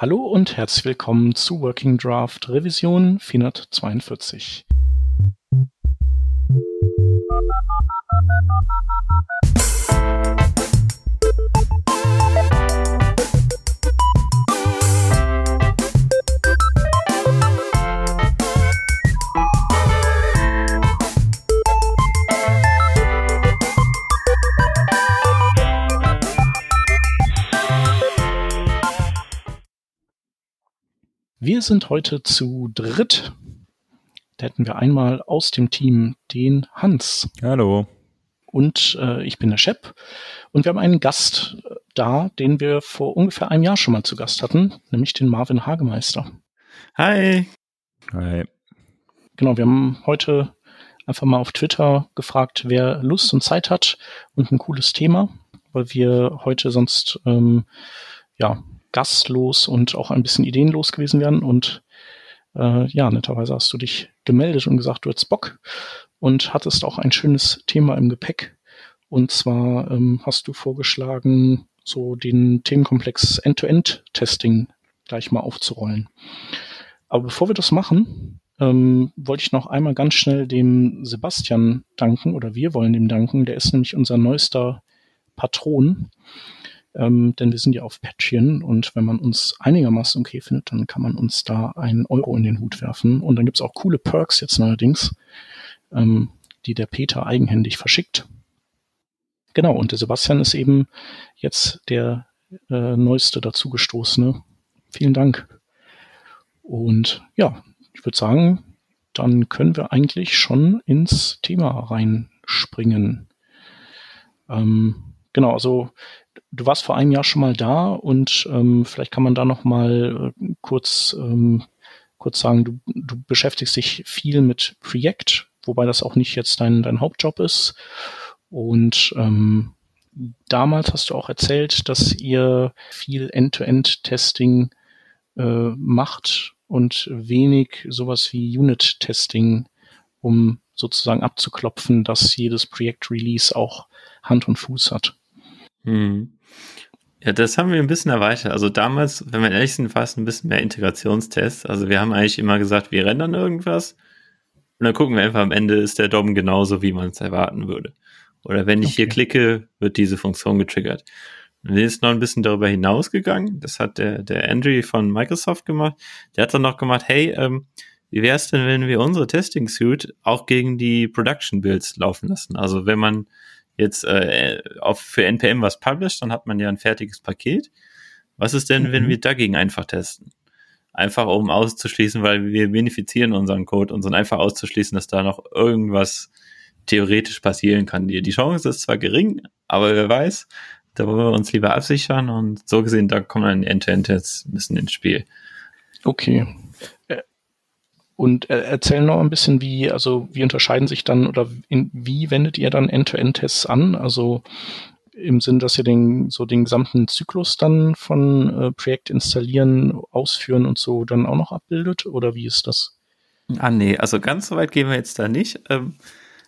Hallo und herzlich willkommen zu Working Draft Revision 442. Wir sind heute zu dritt. Da hätten wir einmal aus dem Team den Hans. Hallo. Und äh, ich bin der Shep. Und wir haben einen Gast äh, da, den wir vor ungefähr einem Jahr schon mal zu Gast hatten, nämlich den Marvin Hagemeister. Hi. Hi. Genau, wir haben heute einfach mal auf Twitter gefragt, wer Lust und Zeit hat und ein cooles Thema, weil wir heute sonst ähm, ja gastlos und auch ein bisschen ideenlos gewesen wären. Und äh, ja, netterweise hast du dich gemeldet und gesagt, du hättest Bock und hattest auch ein schönes Thema im Gepäck. Und zwar ähm, hast du vorgeschlagen, so den Themenkomplex End-to-End-Testing gleich mal aufzurollen. Aber bevor wir das machen, ähm, wollte ich noch einmal ganz schnell dem Sebastian danken oder wir wollen ihm danken. Der ist nämlich unser neuester Patron ähm, denn wir sind ja auf Patreon und wenn man uns einigermaßen okay findet, dann kann man uns da einen Euro in den Hut werfen. Und dann gibt's auch coole Perks jetzt neuerdings, ähm, die der Peter eigenhändig verschickt. Genau, und der Sebastian ist eben jetzt der äh, neueste dazugestoßene. Vielen Dank. Und ja, ich würde sagen, dann können wir eigentlich schon ins Thema reinspringen. Ähm, genau, also du warst vor einem Jahr schon mal da und ähm, vielleicht kann man da noch mal äh, kurz ähm, kurz sagen, du, du beschäftigst dich viel mit Projekt, wobei das auch nicht jetzt dein, dein Hauptjob ist. Und ähm, damals hast du auch erzählt, dass ihr viel End-to-End-Testing äh, macht und wenig sowas wie Unit-Testing, um sozusagen abzuklopfen, dass jedes Projekt-Release auch Hand und Fuß hat. Hm. Ja, das haben wir ein bisschen erweitert. Also damals, wenn wir ehrlich sind, fast ein bisschen mehr Integrationstests. Also wir haben eigentlich immer gesagt, wir rendern irgendwas und dann gucken wir einfach am Ende, ist der DOM genauso, wie man es erwarten würde. Oder wenn ich okay. hier klicke, wird diese Funktion getriggert. Und wir sind noch ein bisschen darüber hinausgegangen. Das hat der, der Andrew von Microsoft gemacht. Der hat dann noch gemacht, hey, ähm, wie wäre es denn, wenn wir unsere Testing Suite auch gegen die Production Builds laufen lassen? Also wenn man jetzt äh, auf, für NPM was published, dann hat man ja ein fertiges Paket. Was ist denn, mhm. wenn wir dagegen einfach testen? Einfach um auszuschließen, weil wir benefizieren unseren Code und sind einfach auszuschließen, dass da noch irgendwas theoretisch passieren kann. Die, die Chance ist zwar gering, aber wer weiß, da wollen wir uns lieber absichern und so gesehen, da kommen dann End-to-End-Tests ein bisschen ins Spiel. Okay. Und äh, erzähl noch ein bisschen, wie, also wie unterscheiden sich dann oder in, wie wendet ihr dann End-to-End-Tests an? Also im Sinn, dass ihr den, so den gesamten Zyklus dann von äh, Projekt installieren, ausführen und so dann auch noch abbildet? Oder wie ist das? Ah, nee, also ganz so weit gehen wir jetzt da nicht. Ähm,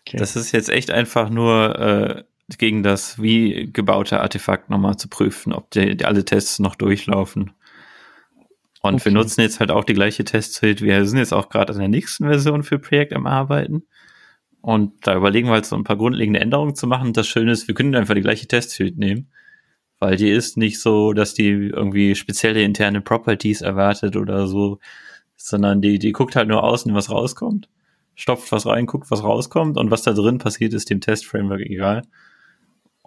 okay. Das ist jetzt echt einfach nur äh, gegen das wie gebaute Artefakt nochmal zu prüfen, ob die, die alle Tests noch durchlaufen. Und okay. wir nutzen jetzt halt auch die gleiche Testsuite. Wir sind jetzt auch gerade an der nächsten Version für Projekt am Arbeiten. Und da überlegen wir halt so ein paar grundlegende Änderungen zu machen. Das Schöne ist, wir können einfach die gleiche Testsuite nehmen. Weil die ist nicht so, dass die irgendwie spezielle interne Properties erwartet oder so, sondern die, die guckt halt nur außen, was rauskommt, stopft was rein, guckt, was rauskommt und was da drin passiert, ist dem Test-Framework egal.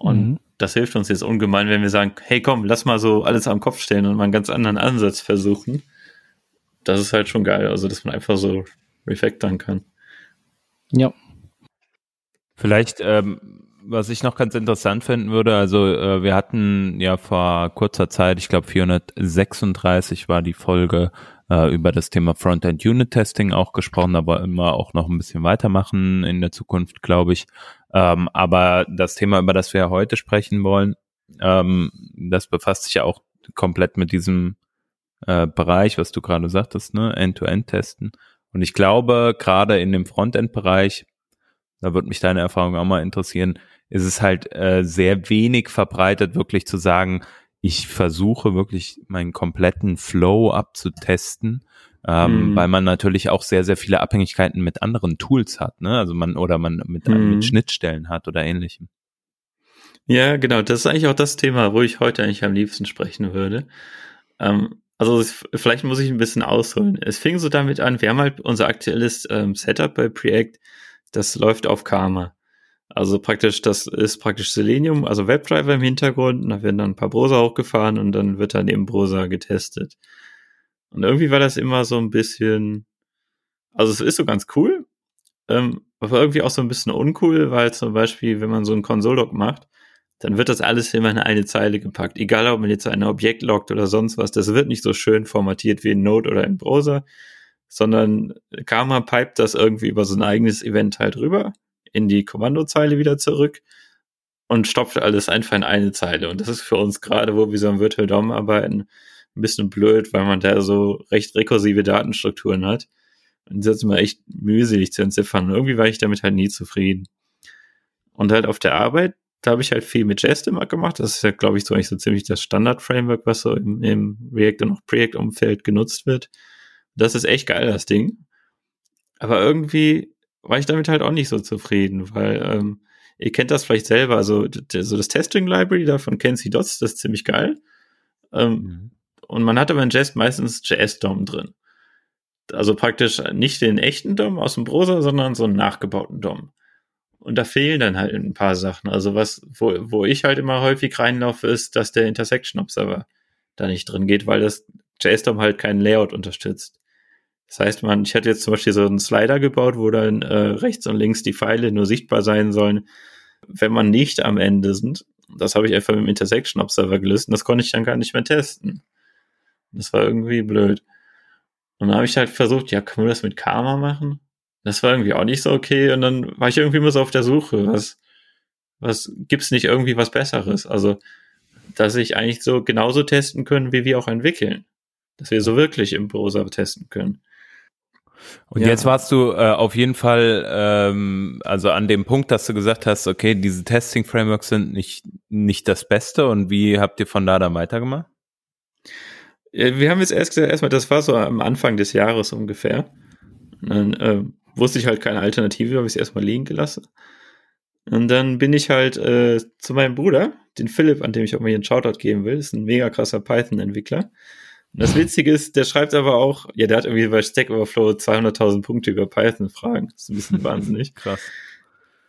Und mhm. das hilft uns jetzt ungemein, wenn wir sagen, hey komm, lass mal so alles am Kopf stellen und mal einen ganz anderen Ansatz versuchen. Das ist halt schon geil, also dass man einfach so refactoren kann. Ja. Vielleicht, ähm, was ich noch ganz interessant finden würde, also äh, wir hatten ja vor kurzer Zeit, ich glaube 436 war die Folge äh, über das Thema Frontend Unit Testing auch gesprochen, aber immer auch noch ein bisschen weitermachen in der Zukunft, glaube ich. Ähm, aber das Thema, über das wir heute sprechen wollen, ähm, das befasst sich ja auch komplett mit diesem äh, Bereich, was du gerade sagtest, ne, End-to-End-Testen. Und ich glaube, gerade in dem Frontend-Bereich, da würde mich deine Erfahrung auch mal interessieren, ist es halt äh, sehr wenig verbreitet, wirklich zu sagen, ich versuche wirklich meinen kompletten Flow abzutesten, ähm, mhm. weil man natürlich auch sehr, sehr viele Abhängigkeiten mit anderen Tools hat, ne? Also man oder man mit, mhm. mit Schnittstellen hat oder ähnlichem. Ja, genau. Das ist eigentlich auch das Thema, wo ich heute eigentlich am liebsten sprechen würde. Ähm, also vielleicht muss ich ein bisschen ausholen. Es fing so damit an, wir haben halt unser aktuelles ähm, Setup bei Preact, das läuft auf Karma. Also praktisch, das ist praktisch Selenium, also WebDriver im Hintergrund, und da werden dann ein paar Browser hochgefahren und dann wird dann im Browser getestet. Und irgendwie war das immer so ein bisschen, also es ist so ganz cool, ähm, aber irgendwie auch so ein bisschen uncool, weil zum Beispiel, wenn man so einen Console-Log macht, dann wird das alles immer in eine Zeile gepackt. Egal, ob man jetzt ein Objekt loggt oder sonst was, das wird nicht so schön formatiert wie in Node oder im Browser, sondern Karma pipet das irgendwie über so ein eigenes Event halt rüber in die Kommandozeile wieder zurück und stopft alles einfach in eine Zeile. Und das ist für uns gerade, wo wir so am Virtual DOM arbeiten, ein bisschen blöd, weil man da so recht rekursive Datenstrukturen hat. Und das ist immer echt mühselig zu entziffern. Und irgendwie war ich damit halt nie zufrieden. Und halt auf der Arbeit, da habe ich halt viel mit Jest immer gemacht. Das ist ja, glaube ich, so eigentlich so ziemlich das Standard-Framework, was so im, im React und auch Project-Umfeld genutzt wird. Das ist echt geil, das Ding. Aber irgendwie war ich damit halt auch nicht so zufrieden, weil ähm, ihr kennt das vielleicht selber, also so das Testing Library da von Kenzie Dots, das ist ziemlich geil. Ähm, mhm. Und man hat aber in Jest meistens JS-DOM drin. Also praktisch nicht den echten DOM aus dem Browser, sondern so einen nachgebauten DOM. Und da fehlen dann halt ein paar Sachen. Also was, wo, wo ich halt immer häufig reinlaufe, ist, dass der Intersection Observer da nicht drin geht, weil das JS-DOM halt keinen Layout unterstützt. Das heißt, man, ich hatte jetzt zum Beispiel so einen Slider gebaut, wo dann äh, rechts und links die Pfeile nur sichtbar sein sollen, wenn man nicht am Ende sind. Das habe ich einfach mit dem Intersection Observer gelöst und das konnte ich dann gar nicht mehr testen. Das war irgendwie blöd. Und dann habe ich halt versucht, ja, können wir das mit Karma machen? Das war irgendwie auch nicht so okay und dann war ich irgendwie immer so auf der Suche, was, was gibt's nicht irgendwie was Besseres? Also, dass ich eigentlich so genauso testen können, wie wir auch entwickeln. Dass wir so wirklich im Browser testen können. Und ja. jetzt warst du äh, auf jeden Fall ähm, also an dem Punkt, dass du gesagt hast, okay, diese Testing-Frameworks sind nicht, nicht das Beste und wie habt ihr von da dann weitergemacht? Wir haben jetzt erst gesagt, erstmal, das war so am Anfang des Jahres ungefähr. Und dann äh, wusste ich halt keine Alternative, habe ich es erstmal liegen gelassen. Und dann bin ich halt äh, zu meinem Bruder, den Philipp, an dem ich auch mal hier einen Shoutout geben will, ist ein mega krasser Python-Entwickler. Das Witzige ist, der schreibt aber auch, ja, der hat irgendwie bei Stack Overflow 200.000 Punkte über Python-Fragen. Das ist ein bisschen wahnsinnig. Krass.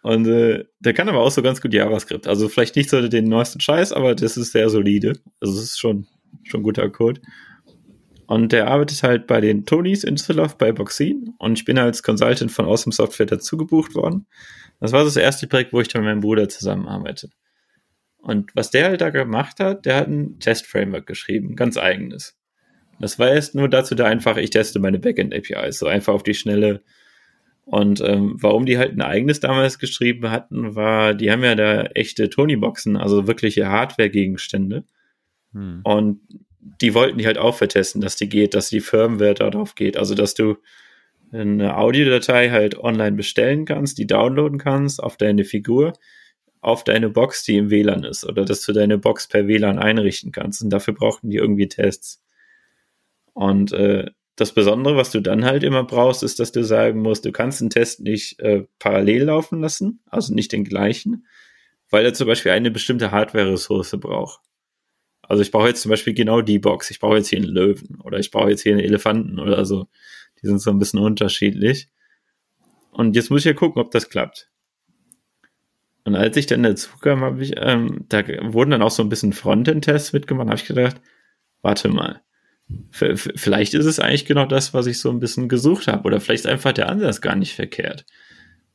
Und äh, der kann aber auch so ganz gut JavaScript. Also vielleicht nicht so den neuesten Scheiß, aber das ist sehr solide. Also es ist schon, schon guter Code. Und der arbeitet halt bei den Tonys in Düsseldorf bei Boxin. Und ich bin als Consultant von Awesome Software dazu gebucht worden. Das war das erste Projekt, wo ich dann mit meinem Bruder zusammenarbeite. Und was der halt da gemacht hat, der hat ein Test-Framework geschrieben, ganz eigenes. Das war erst nur dazu da einfach, ich teste meine Backend-APIs, so einfach auf die Schnelle. Und ähm, warum die halt ein eigenes damals geschrieben hatten, war, die haben ja da echte Tony-Boxen, also wirkliche Hardware-Gegenstände. Hm. Und die wollten die halt auch vertesten, dass die geht, dass die Firmware darauf geht. Also, dass du eine Audiodatei halt online bestellen kannst, die downloaden kannst auf deine Figur, auf deine Box, die im WLAN ist, oder dass du deine Box per WLAN einrichten kannst. Und dafür brauchten die irgendwie Tests. Und äh, das Besondere, was du dann halt immer brauchst, ist, dass du sagen musst, du kannst einen Test nicht äh, parallel laufen lassen, also nicht den gleichen, weil er zum Beispiel eine bestimmte Hardware-Ressource braucht. Also ich brauche jetzt zum Beispiel genau die Box. Ich brauche jetzt hier einen Löwen oder ich brauche jetzt hier einen Elefanten oder so. Die sind so ein bisschen unterschiedlich. Und jetzt muss ich ja gucken, ob das klappt. Und als ich dann dazu kam, habe ich, ähm, da wurden dann auch so ein bisschen Frontend-Tests mitgemacht, habe ich gedacht, warte mal, vielleicht ist es eigentlich genau das, was ich so ein bisschen gesucht habe. Oder vielleicht ist einfach der Ansatz gar nicht verkehrt.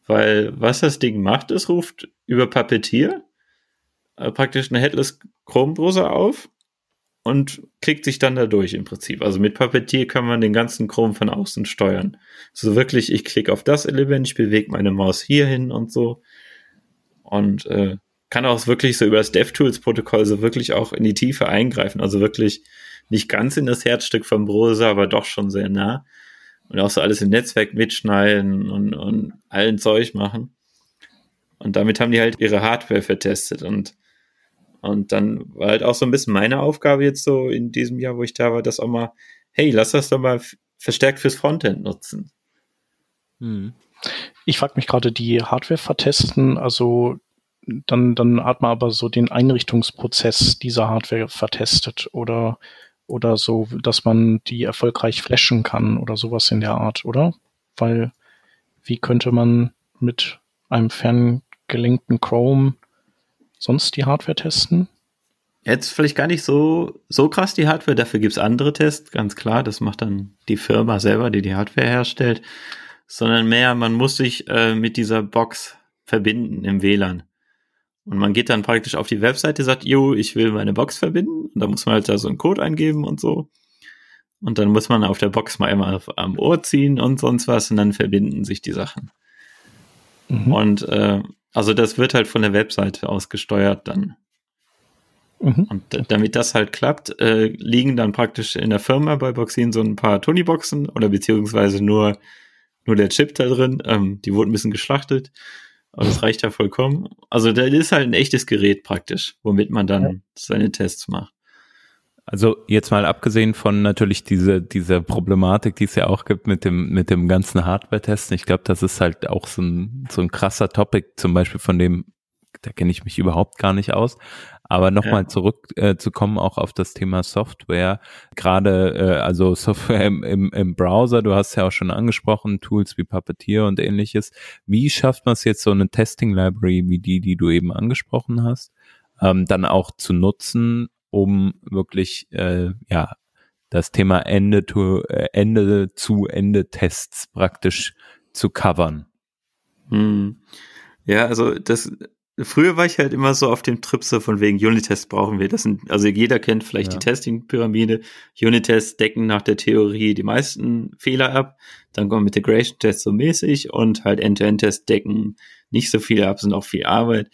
Weil was das Ding macht, es ruft über Puppeteer äh, praktisch eine Headless Chrome Browser auf und klickt sich dann da durch im Prinzip. Also mit Puppeteer kann man den ganzen Chrome von außen steuern. So wirklich, ich klicke auf das Element, ich bewege meine Maus hier hin und so. Und äh, kann auch wirklich so über das DevTools-Protokoll so wirklich auch in die Tiefe eingreifen. Also wirklich nicht ganz in das Herzstück vom Browser, aber doch schon sehr nah. Und auch so alles im Netzwerk mitschneiden und, und allen Zeug machen. Und damit haben die halt ihre Hardware vertestet. Und, Und dann war halt auch so ein bisschen meine Aufgabe jetzt so in diesem Jahr, wo ich da war, das auch mal, hey, lass das doch mal verstärkt fürs Frontend nutzen. Hm. Ich frage mich gerade, die Hardware vertesten, also dann, dann hat man aber so den Einrichtungsprozess dieser Hardware vertestet oder, oder so, dass man die erfolgreich flashen kann oder sowas in der Art, oder? Weil wie könnte man mit einem ferngelenkten Chrome sonst die Hardware testen? Jetzt vielleicht gar nicht so, so krass die Hardware, dafür gibt's andere Tests, ganz klar, das macht dann die Firma selber, die die Hardware herstellt, sondern mehr, man muss sich äh, mit dieser Box verbinden im WLAN. Und man geht dann praktisch auf die Webseite, sagt, jo, ich will meine Box verbinden. Und da muss man halt da so einen Code eingeben und so. Und dann muss man auf der Box mal einmal am Ohr ziehen und sonst was und dann verbinden sich die Sachen. Mhm. Und äh, also das wird halt von der Webseite aus gesteuert dann. Mhm. Und damit das halt klappt, äh, liegen dann praktisch in der Firma bei Boxin so ein paar Tony-Boxen oder beziehungsweise nur, nur der Chip da drin. Ähm, die wurden ein bisschen geschlachtet. Aber das reicht ja vollkommen. Also da ist halt ein echtes Gerät praktisch, womit man dann ja. seine Tests macht. Also jetzt mal abgesehen von natürlich diese, diese Problematik, die es ja auch gibt mit dem, mit dem ganzen Hardware-Testen. Ich glaube, das ist halt auch so ein, so ein krasser Topic, zum Beispiel von dem, da kenne ich mich überhaupt gar nicht aus. Aber nochmal ja. zurückzukommen äh, auch auf das Thema Software. Gerade, äh, also Software im, im, im Browser, du hast ja auch schon angesprochen, Tools wie Puppeteer und ähnliches. Wie schafft man es jetzt, so eine Testing-Library wie die, die du eben angesprochen hast, ähm, dann auch zu nutzen, um wirklich äh, ja das Thema Ende to äh, Ende zu Ende Tests praktisch zu covern. Hm. Ja, also das früher war ich halt immer so auf dem Trip so von wegen Unit-Tests brauchen wir. Das sind, also jeder kennt vielleicht ja. die Testing-Pyramide. Unit-Tests decken nach der Theorie die meisten Fehler ab. Dann kommen Integration-Tests so mäßig und halt End-to-End-Tests decken nicht so viele ab, sind auch viel Arbeit.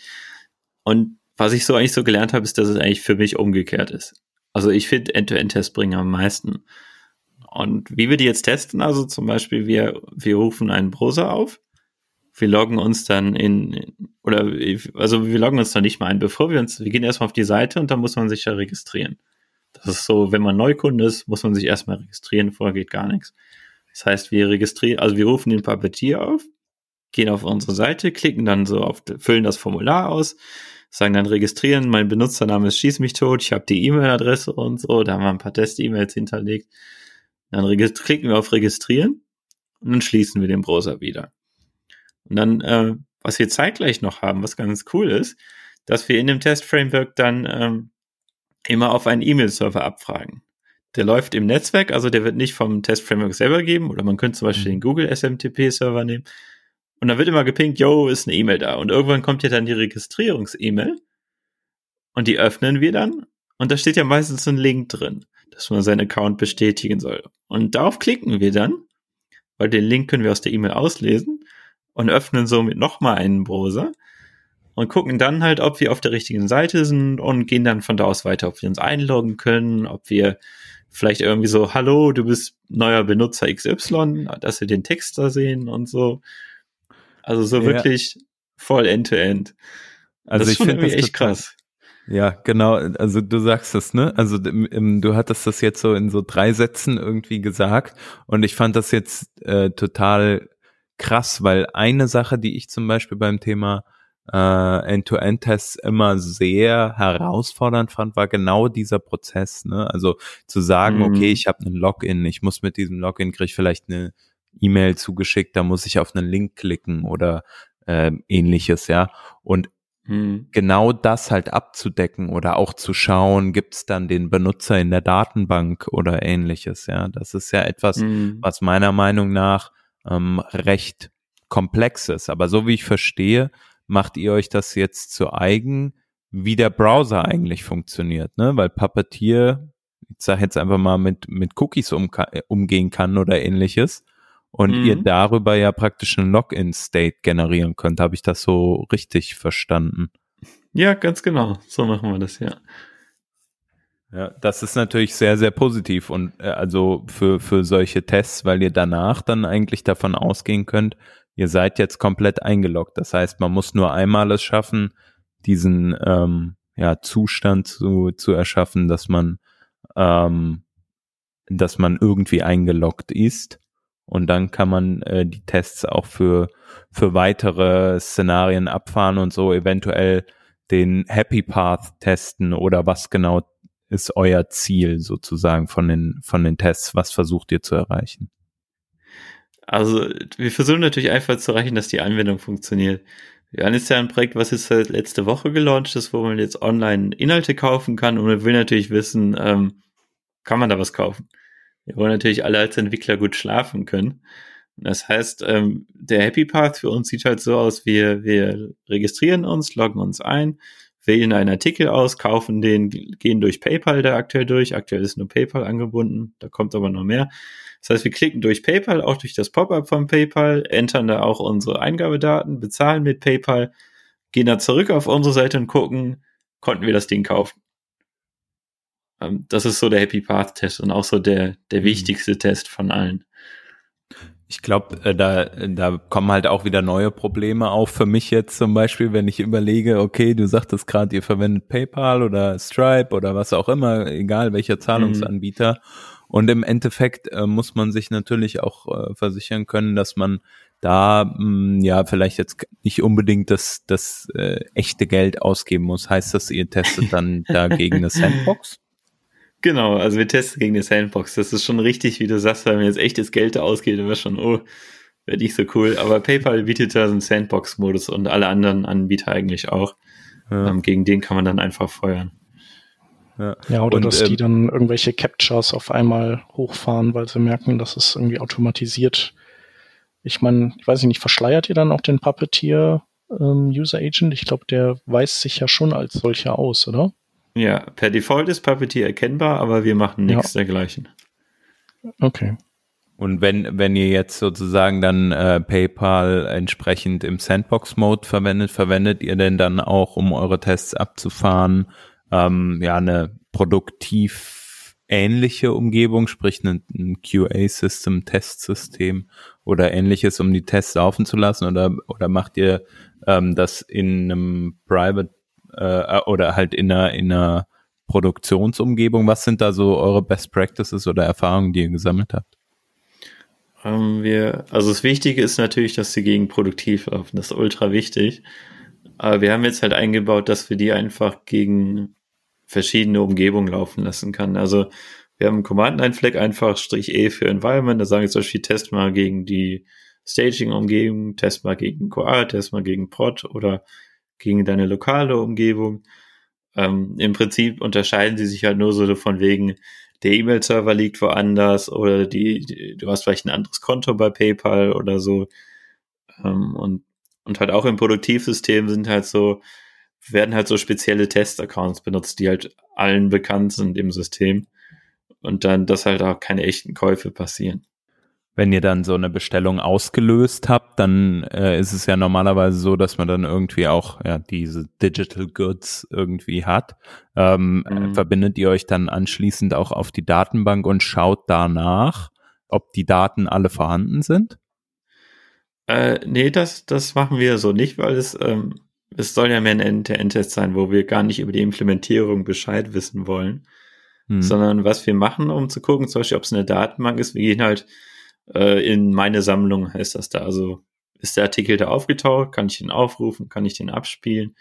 Und was ich so eigentlich so gelernt habe, ist, dass es eigentlich für mich umgekehrt ist. Also ich finde End-to-End-Tests bringen am meisten. Und wie wir die jetzt testen, also zum Beispiel wir, wir rufen einen Browser auf, wir loggen uns dann in, oder also wir loggen uns dann nicht mal ein, bevor wir uns, wir gehen erstmal auf die Seite und dann muss man sich ja registrieren. Das ist so, wenn man Neukunde ist, muss man sich erstmal registrieren, vorher geht gar nichts. Das heißt, wir registrieren, also wir rufen den Puppeteer auf, gehen auf unsere Seite, klicken dann so auf, füllen das Formular aus, sagen dann registrieren, mein Benutzername ist Schieß mich tot, ich habe die E-Mail-Adresse und so, da haben wir ein paar Test-E-Mails hinterlegt. Dann klicken wir auf Registrieren und dann schließen wir den Browser wieder. Und dann, äh, was wir zeitgleich noch haben, was ganz cool ist, dass wir in dem Test-Framework dann ähm, immer auf einen E-Mail-Server abfragen. Der läuft im Netzwerk, also der wird nicht vom Test-Framework selber geben, oder man könnte zum Beispiel mhm. den Google SMTP-Server nehmen und dann wird immer gepinkt, yo, ist eine E-Mail da. Und irgendwann kommt ja dann die Registrierungs-E-Mail. Und die öffnen wir dann. Und da steht ja meistens ein Link drin, dass man seinen Account bestätigen soll. Und darauf klicken wir dann, weil den Link können wir aus der E-Mail auslesen und öffnen somit nochmal einen Browser und gucken dann halt, ob wir auf der richtigen Seite sind und gehen dann von da aus weiter, ob wir uns einloggen können, ob wir vielleicht irgendwie so, hallo, du bist neuer Benutzer XY, dass wir den Text da sehen und so. Also so ja. wirklich voll End-to-End. Also ich finde das echt krass. Ja, genau. Also du sagst es, ne? Also du hattest das jetzt so in so drei Sätzen irgendwie gesagt und ich fand das jetzt äh, total krass, weil eine Sache, die ich zum Beispiel beim Thema äh, End-to-End-Tests immer sehr herausfordernd fand, war genau dieser Prozess. Ne? Also zu sagen, mhm. okay, ich habe einen Login, ich muss mit diesem Login kriege ich vielleicht eine E-Mail zugeschickt, da muss ich auf einen Link klicken oder äh, ähnliches, ja. Und hm. genau das halt abzudecken oder auch zu schauen, gibt's dann den Benutzer in der Datenbank oder ähnliches, ja. Das ist ja etwas, hm. was meiner Meinung nach ähm, recht komplex ist. Aber so wie ich verstehe, macht ihr euch das jetzt zu eigen, wie der Browser eigentlich funktioniert, ne? Weil Puppeteer, ich sage jetzt einfach mal, mit, mit Cookies um, umgehen kann oder ähnliches und mhm. ihr darüber ja praktisch einen Login-State generieren könnt. Habe ich das so richtig verstanden? Ja, ganz genau. So machen wir das, ja. Ja, das ist natürlich sehr, sehr positiv und äh, also für, für solche Tests, weil ihr danach dann eigentlich davon ausgehen könnt, ihr seid jetzt komplett eingeloggt. Das heißt, man muss nur einmal es schaffen, diesen, ähm, ja, Zustand zu, zu erschaffen, dass man, ähm, dass man irgendwie eingeloggt ist. Und dann kann man äh, die Tests auch für, für weitere Szenarien abfahren und so eventuell den Happy Path testen oder was genau ist euer Ziel sozusagen von den, von den Tests? Was versucht ihr zu erreichen? Also, wir versuchen natürlich einfach zu erreichen, dass die Anwendung funktioniert. Wir haben jetzt ja ein Projekt, was jetzt halt letzte Woche gelauncht ist, wo man jetzt online Inhalte kaufen kann und man will natürlich wissen, ähm, kann man da was kaufen? Wir wollen natürlich alle als Entwickler gut schlafen können. Das heißt, ähm, der Happy Path für uns sieht halt so aus, wir, wir registrieren uns, loggen uns ein, wählen einen Artikel aus, kaufen den, gehen durch PayPal da aktuell durch. Aktuell ist nur PayPal angebunden, da kommt aber noch mehr. Das heißt, wir klicken durch PayPal, auch durch das Pop-up von PayPal, entern da auch unsere Eingabedaten, bezahlen mit PayPal, gehen dann zurück auf unsere Seite und gucken, konnten wir das Ding kaufen. Ähm, das ist so der Happy Path Test und auch so der, der mhm. wichtigste Test von allen. Ich glaube, äh, da, da kommen halt auch wieder neue Probleme auf für mich jetzt zum Beispiel, wenn ich überlege, okay, du sagtest gerade, ihr verwendet PayPal oder Stripe oder was auch immer, egal welcher Zahlungsanbieter. Mhm. Und im Endeffekt äh, muss man sich natürlich auch äh, versichern können, dass man da mh, hm, ja vielleicht jetzt nicht unbedingt das, das äh, echte Geld ausgeben muss. Heißt das, ihr testet dann dagegen eine Sandbox? Genau, also wir testen gegen die Sandbox. Das ist schon richtig, wie du sagst, wenn mir jetzt echtes Geld da ausgeht, dann wäre schon, oh, wäre nicht so cool. Aber PayPal bietet da so einen Sandbox-Modus und alle anderen Anbieter eigentlich auch. Ja. Ähm, gegen den kann man dann einfach feuern. Ja, ja oder und, dass ähm, die dann irgendwelche Captures auf einmal hochfahren, weil sie merken, dass es irgendwie automatisiert. Ich meine, ich weiß nicht, verschleiert ihr dann auch den Puppeteer ähm, User Agent? Ich glaube, der weist sich ja schon als solcher aus, oder? Ja, per Default ist Puppeteer erkennbar, aber wir machen nichts ja. dergleichen. Okay. Und wenn, wenn ihr jetzt sozusagen dann äh, PayPal entsprechend im Sandbox-Mode verwendet, verwendet ihr denn dann auch, um eure Tests abzufahren, ähm, ja, eine produktiv ähnliche Umgebung, sprich ein, ein QA-System, Testsystem oder ähnliches, um die Tests laufen zu lassen? Oder, oder macht ihr ähm, das in einem Private äh, oder halt in einer, in einer Produktionsumgebung? Was sind da so eure Best Practices oder Erfahrungen, die ihr gesammelt habt? Ähm, wir, also das Wichtige ist natürlich, dass sie gegen produktiv laufen. Das ist ultra wichtig. Aber wir haben jetzt halt eingebaut, dass wir die einfach gegen verschiedene Umgebungen laufen lassen kann. Also wir haben Command Line Flag einfach Strich E für Environment. Da sagen wir zum Beispiel Test mal gegen die Staging-Umgebung, Test mal gegen QA, Test mal gegen Prod oder gegen deine lokale Umgebung. Ähm, Im Prinzip unterscheiden sie sich halt nur so von wegen, der E-Mail-Server liegt woanders oder die, du hast vielleicht ein anderes Konto bei PayPal oder so. Ähm, und, und halt auch im Produktivsystem sind halt so, werden halt so spezielle Test-Accounts benutzt, die halt allen bekannt sind im System. Und dann, dass halt auch keine echten Käufe passieren wenn ihr dann so eine Bestellung ausgelöst habt, dann äh, ist es ja normalerweise so, dass man dann irgendwie auch ja diese Digital Goods irgendwie hat. Ähm, mhm. Verbindet ihr euch dann anschließend auch auf die Datenbank und schaut danach, ob die Daten alle vorhanden sind? Äh, nee, das, das machen wir so nicht, weil es, ähm, es soll ja mehr ein End-to-End-Test sein, wo wir gar nicht über die Implementierung Bescheid wissen wollen, mhm. sondern was wir machen, um zu gucken, zum Beispiel, ob es eine Datenbank ist, wir gehen halt äh, in meine Sammlung heißt das da. Also ist der Artikel da aufgetaucht, kann ich den aufrufen, kann ich den abspielen.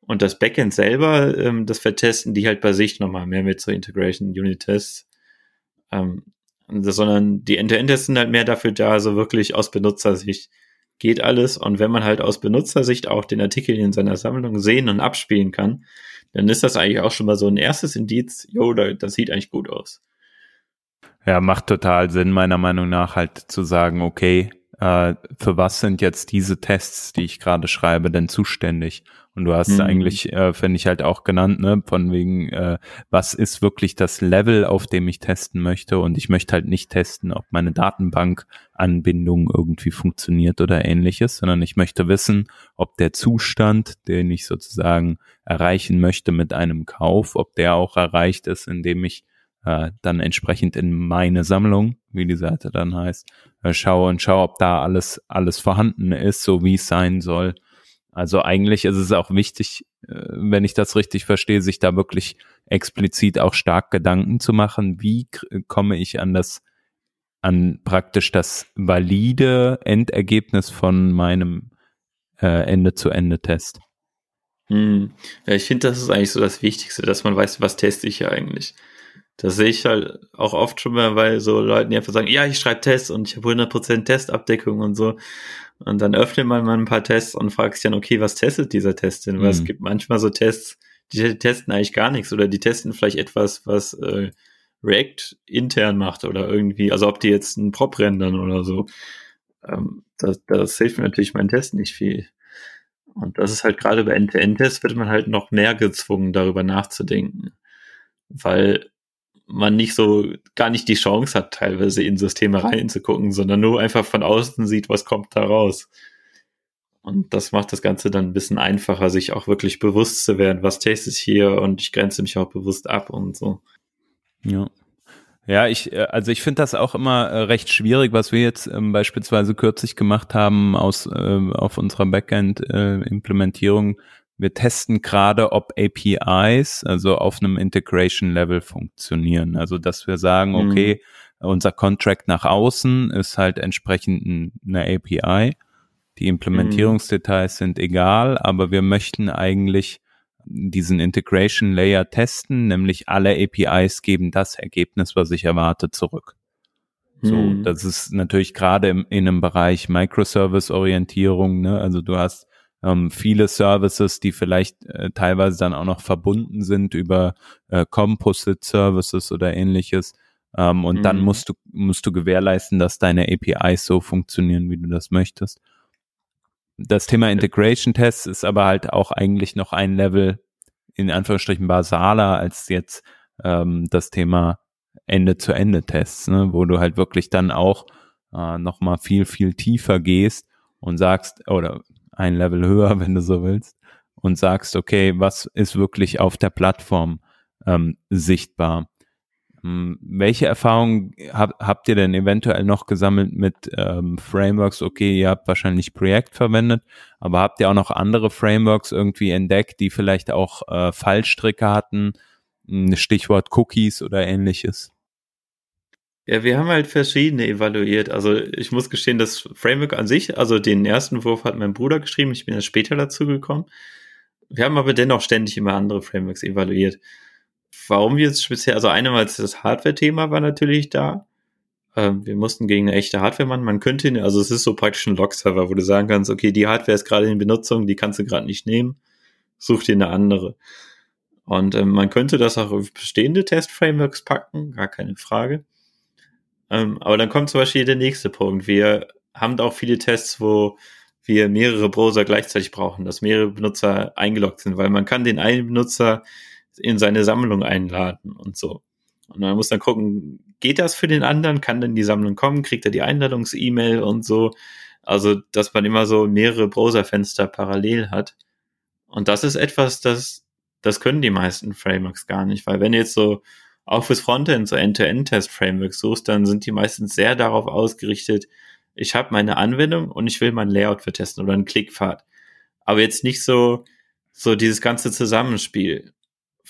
Und das Backend selber, ähm, das vertesten die halt bei sich nochmal mehr mit so Integration Unit Tests. Ähm, sondern die End-to-End-Tests sind halt mehr dafür da, so wirklich aus Benutzersicht geht alles. Und wenn man halt aus Benutzersicht auch den Artikel in seiner Sammlung sehen und abspielen kann, dann ist das eigentlich auch schon mal so ein erstes Indiz, jo, das sieht eigentlich gut aus. Ja, macht total Sinn, meiner Meinung nach, halt zu sagen, okay, äh, für was sind jetzt diese Tests, die ich gerade schreibe, denn zuständig? Und du hast mhm. eigentlich, äh, finde ich halt auch genannt, ne, von wegen, äh, was ist wirklich das Level, auf dem ich testen möchte? Und ich möchte halt nicht testen, ob meine Datenbankanbindung irgendwie funktioniert oder ähnliches, sondern ich möchte wissen, ob der Zustand, den ich sozusagen erreichen möchte mit einem Kauf, ob der auch erreicht ist, indem ich äh, dann entsprechend in meine Sammlung, wie die Seite dann heißt, äh, schaue und schaue, ob da alles, alles vorhanden ist, so wie es sein soll. Also eigentlich ist es auch wichtig, äh, wenn ich das richtig verstehe, sich da wirklich explizit auch stark Gedanken zu machen, wie komme ich an das, an praktisch das valide Endergebnis von meinem äh, Ende-zu-Ende-Test. Hm. Ja, ich finde, das ist eigentlich so das Wichtigste, dass man weiß, was teste ich ja eigentlich. Das sehe ich halt auch oft schon mal bei so Leuten, die einfach sagen, ja, ich schreibe Tests und ich habe 100% Testabdeckung und so. Und dann öffnet man mal ein paar Tests und fragt sich dann, okay, was testet dieser Test denn? Mhm. Weil es mhm. gibt manchmal so Tests, die testen eigentlich gar nichts oder die testen vielleicht etwas, was äh, React intern macht oder irgendwie, also ob die jetzt einen Prop rendern oder so. Ähm, das, das hilft mir natürlich mein Test nicht viel. Und das ist halt gerade bei End-to-End-Tests wird man halt noch mehr gezwungen, darüber nachzudenken. Weil man nicht so gar nicht die Chance hat, teilweise in Systeme reinzugucken, sondern nur einfach von außen sieht, was kommt da raus. Und das macht das Ganze dann ein bisschen einfacher, sich auch wirklich bewusst zu werden, was teste ich hier und ich grenze mich auch bewusst ab und so. Ja. Ja, ich, äh, also ich finde das auch immer äh, recht schwierig, was wir jetzt ähm, beispielsweise kürzlich gemacht haben aus äh, auf unserer Backend-Implementierung äh, wir testen gerade, ob APIs, also auf einem Integration-Level funktionieren. Also, dass wir sagen, mhm. okay, mhm. unser Contract nach außen ist halt entsprechend eine API. Die Implementierungsdetails mhm. sind egal, aber wir möchten eigentlich diesen Integration Layer testen, nämlich alle APIs geben das Ergebnis, was ich erwarte, zurück. So, mhm. das ist natürlich gerade in einem Bereich Microservice-Orientierung, ne? Also du hast ähm, viele Services, die vielleicht äh, teilweise dann auch noch verbunden sind über äh, Composite Services oder ähnliches. Ähm, und mhm. dann musst du, musst du gewährleisten, dass deine APIs so funktionieren, wie du das möchtest. Das Thema Integration Tests ist aber halt auch eigentlich noch ein Level in Anführungsstrichen basaler als jetzt ähm, das Thema Ende-zu-Ende-Tests, ne, wo du halt wirklich dann auch äh, nochmal viel, viel tiefer gehst und sagst, oder ein Level höher, wenn du so willst, und sagst, okay, was ist wirklich auf der Plattform ähm, sichtbar? Ähm, welche Erfahrungen hab, habt ihr denn eventuell noch gesammelt mit ähm, Frameworks? Okay, ihr habt wahrscheinlich Projekt verwendet, aber habt ihr auch noch andere Frameworks irgendwie entdeckt, die vielleicht auch äh, Fallstricke hatten? Stichwort Cookies oder ähnliches? Ja, wir haben halt verschiedene evaluiert. Also ich muss gestehen, das Framework an sich, also den ersten Wurf hat mein Bruder geschrieben, ich bin ja später dazu gekommen. Wir haben aber dennoch ständig immer andere Frameworks evaluiert. Warum wir jetzt speziell, also einerseits das Hardware-Thema war natürlich da. Ähm, wir mussten gegen eine echte Hardware machen. Man könnte, also es ist so praktisch ein Log-Server, wo du sagen kannst, okay, die Hardware ist gerade in Benutzung, die kannst du gerade nicht nehmen, such dir eine andere. Und ähm, man könnte das auch auf bestehende Test-Frameworks packen, gar keine Frage. Ähm, aber dann kommt zum Beispiel der nächste Punkt. Wir haben auch viele Tests, wo wir mehrere Browser gleichzeitig brauchen, dass mehrere Benutzer eingeloggt sind, weil man kann den einen Benutzer in seine Sammlung einladen und so. Und man muss dann gucken, geht das für den anderen? Kann denn die Sammlung kommen? Kriegt er die Einladungs-E-Mail und so? Also, dass man immer so mehrere Browserfenster parallel hat. Und das ist etwas, das, das können die meisten Frameworks gar nicht, weil wenn jetzt so auch fürs Frontend so End-to-End-Test-Frameworks suchst, dann sind die meistens sehr darauf ausgerichtet, ich habe meine Anwendung und ich will mein Layout vertesten oder einen Klickpfad. Aber jetzt nicht so, so dieses ganze Zusammenspiel.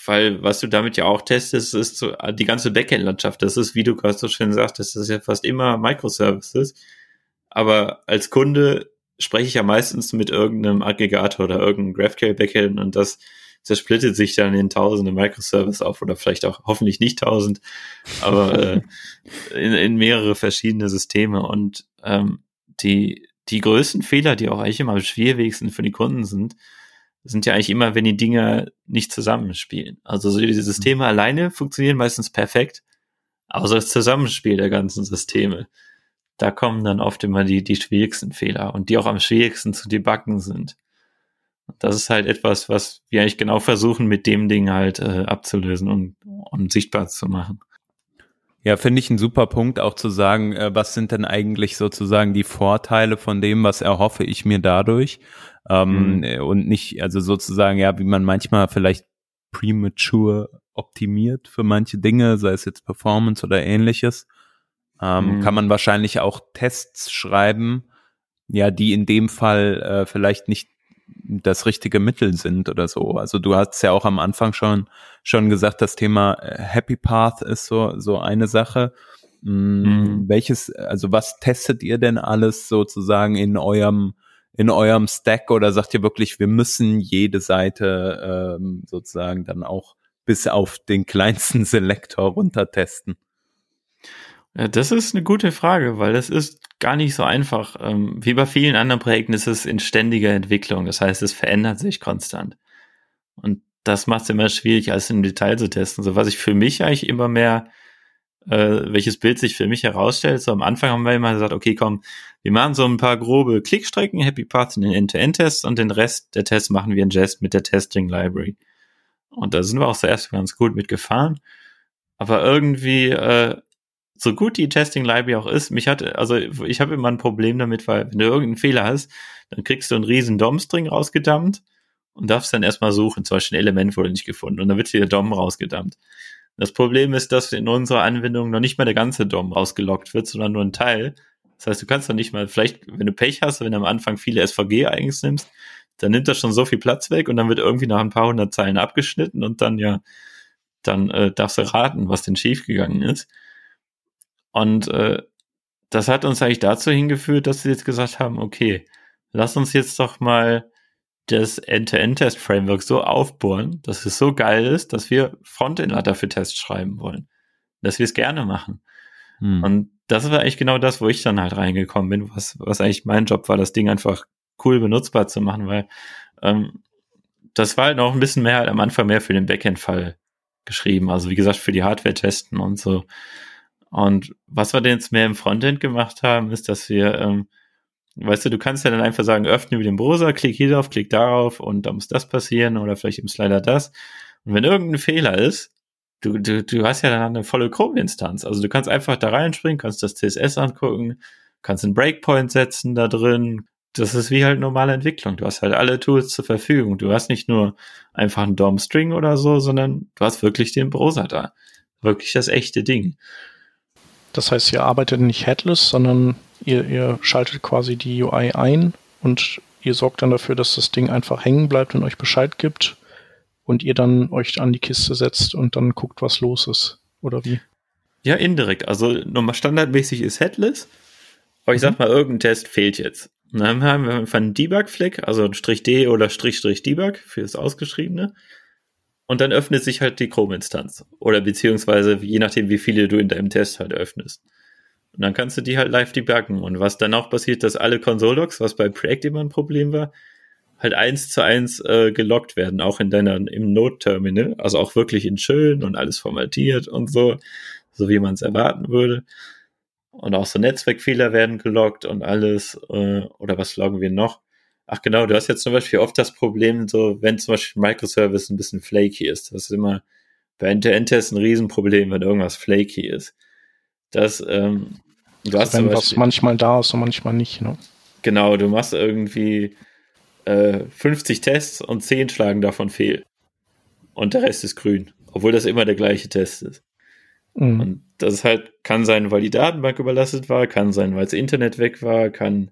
Weil was du damit ja auch testest, ist so die ganze Backend-Landschaft. Das ist, wie du gerade so schön sagst, das ist ja fast immer Microservices. Aber als Kunde spreche ich ja meistens mit irgendeinem Aggregator oder irgendeinem GraphQL-Backend und das zersplittet sich dann in tausende Microservices auf oder vielleicht auch hoffentlich nicht tausend, aber äh, in, in mehrere verschiedene Systeme und ähm, die, die größten Fehler, die auch eigentlich immer am schwierigsten für die Kunden sind, sind ja eigentlich immer, wenn die Dinge nicht zusammenspielen. Also so diese Systeme mhm. alleine funktionieren meistens perfekt, aber so das Zusammenspiel der ganzen Systeme, da kommen dann oft immer die, die schwierigsten Fehler und die auch am schwierigsten zu debuggen sind. Das ist halt etwas, was wir eigentlich genau versuchen, mit dem Ding halt äh, abzulösen und, und sichtbar zu machen. Ja, finde ich ein super Punkt, auch zu sagen, äh, was sind denn eigentlich sozusagen die Vorteile von dem, was erhoffe ich mir dadurch? Ähm, mhm. Und nicht, also sozusagen, ja, wie man manchmal vielleicht premature optimiert für manche Dinge, sei es jetzt Performance oder ähnliches, ähm, mhm. kann man wahrscheinlich auch Tests schreiben, ja, die in dem Fall äh, vielleicht nicht das richtige Mittel sind oder so. Also du hast ja auch am Anfang schon, schon gesagt, das Thema äh, Happy Path ist so, so eine Sache. Mm, mhm. Welches, also was testet ihr denn alles sozusagen in eurem, in eurem Stack oder sagt ihr wirklich, wir müssen jede Seite ähm, sozusagen dann auch bis auf den kleinsten Selektor runter testen? Ja, das ist eine gute Frage, weil das ist gar nicht so einfach. Ähm, wie bei vielen anderen Projekten ist es in ständiger Entwicklung. Das heißt, es verändert sich konstant. Und das macht es immer schwierig, alles im Detail zu testen. So was ich für mich eigentlich immer mehr, äh, welches Bild sich für mich herausstellt. So am Anfang haben wir immer gesagt, okay, komm, wir machen so ein paar grobe Klickstrecken, Happy Paths in den End-to-End-Tests und den Rest der Tests machen wir in Jest mit der Testing Library. Und da sind wir auch zuerst ganz gut mitgefahren. Aber irgendwie äh, so gut die Testing Library auch ist, mich hat, also ich habe immer ein Problem damit, weil wenn du irgendeinen Fehler hast, dann kriegst du einen riesen DOM-String rausgedammt und darfst dann erstmal suchen, zum Beispiel ein Element wurde nicht gefunden und dann wird dir der DOM rausgedammt. Das Problem ist, dass in unserer Anwendung noch nicht mal der ganze DOM rausgelockt wird, sondern nur ein Teil. Das heißt, du kannst dann nicht mal, vielleicht, wenn du Pech hast, wenn du am Anfang viele SVG-Eigens nimmst, dann nimmt das schon so viel Platz weg und dann wird irgendwie nach ein paar hundert Zeilen abgeschnitten und dann ja, dann äh, darfst du raten, was denn schiefgegangen ist. Und äh, das hat uns eigentlich dazu hingeführt, dass sie jetzt gesagt haben, okay, lass uns jetzt doch mal das End-to-End-Test-Framework so aufbohren, dass es so geil ist, dass wir Frontendler dafür Tests schreiben wollen. Dass wir es gerne machen. Hm. Und das war eigentlich genau das, wo ich dann halt reingekommen bin, was, was eigentlich mein Job war, das Ding einfach cool benutzbar zu machen, weil ähm, das war halt noch ein bisschen mehr halt am Anfang mehr für den Backend-Fall geschrieben. Also wie gesagt, für die Hardware testen und so. Und was wir denn jetzt mehr im Frontend gemacht haben, ist, dass wir, ähm, weißt du, du kannst ja dann einfach sagen, öffne über den Browser, klick hier drauf, klick darauf und da muss das passieren oder vielleicht im Slider das. Und wenn irgendein Fehler ist, du, du, du hast ja dann eine volle Chrome-Instanz. Also du kannst einfach da reinspringen, kannst das CSS angucken, kannst einen Breakpoint setzen da drin. Das ist wie halt normale Entwicklung. Du hast halt alle Tools zur Verfügung. Du hast nicht nur einfach einen DOM-String oder so, sondern du hast wirklich den Browser da. Wirklich das echte Ding. Das heißt, ihr arbeitet nicht headless, sondern ihr, ihr schaltet quasi die UI ein und ihr sorgt dann dafür, dass das Ding einfach hängen bleibt und euch Bescheid gibt und ihr dann euch an die Kiste setzt und dann guckt, was los ist. Oder wie? Ja, indirekt. Also nochmal standardmäßig ist headless. Aber ich mhm. sag mal, irgendein Test fehlt jetzt. Dann haben wir einfach einen Debug-Flag, also ein Strich D oder Strich Strich Debug für das Ausgeschriebene. Und dann öffnet sich halt die Chrome-Instanz. Oder beziehungsweise je nachdem, wie viele du in deinem Test halt öffnest. Und dann kannst du die halt live debuggen. Und was dann auch passiert, dass alle Console-Logs, was bei Preact immer ein Problem war, halt eins zu eins äh, gelockt werden, auch in deiner, im Node-Terminal. Also auch wirklich in schön und alles formatiert und so, so wie man es erwarten würde. Und auch so Netzwerkfehler werden gelockt und alles. Äh, oder was loggen wir noch? Ach genau, du hast jetzt zum Beispiel oft das Problem, so wenn zum Beispiel Microservice ein bisschen flaky ist. Das ist immer bei End-to-End-Tests ein Riesenproblem, wenn irgendwas flaky ist. Das, ähm, du hast wenn was manchmal da ist und manchmal nicht, ne? Genau, du machst irgendwie äh, 50 Tests und 10 schlagen davon fehl. Und der Rest ist grün, obwohl das immer der gleiche Test ist. Mhm. Und das ist halt, kann sein, weil die Datenbank überlastet war, kann sein, weil das Internet weg war, kann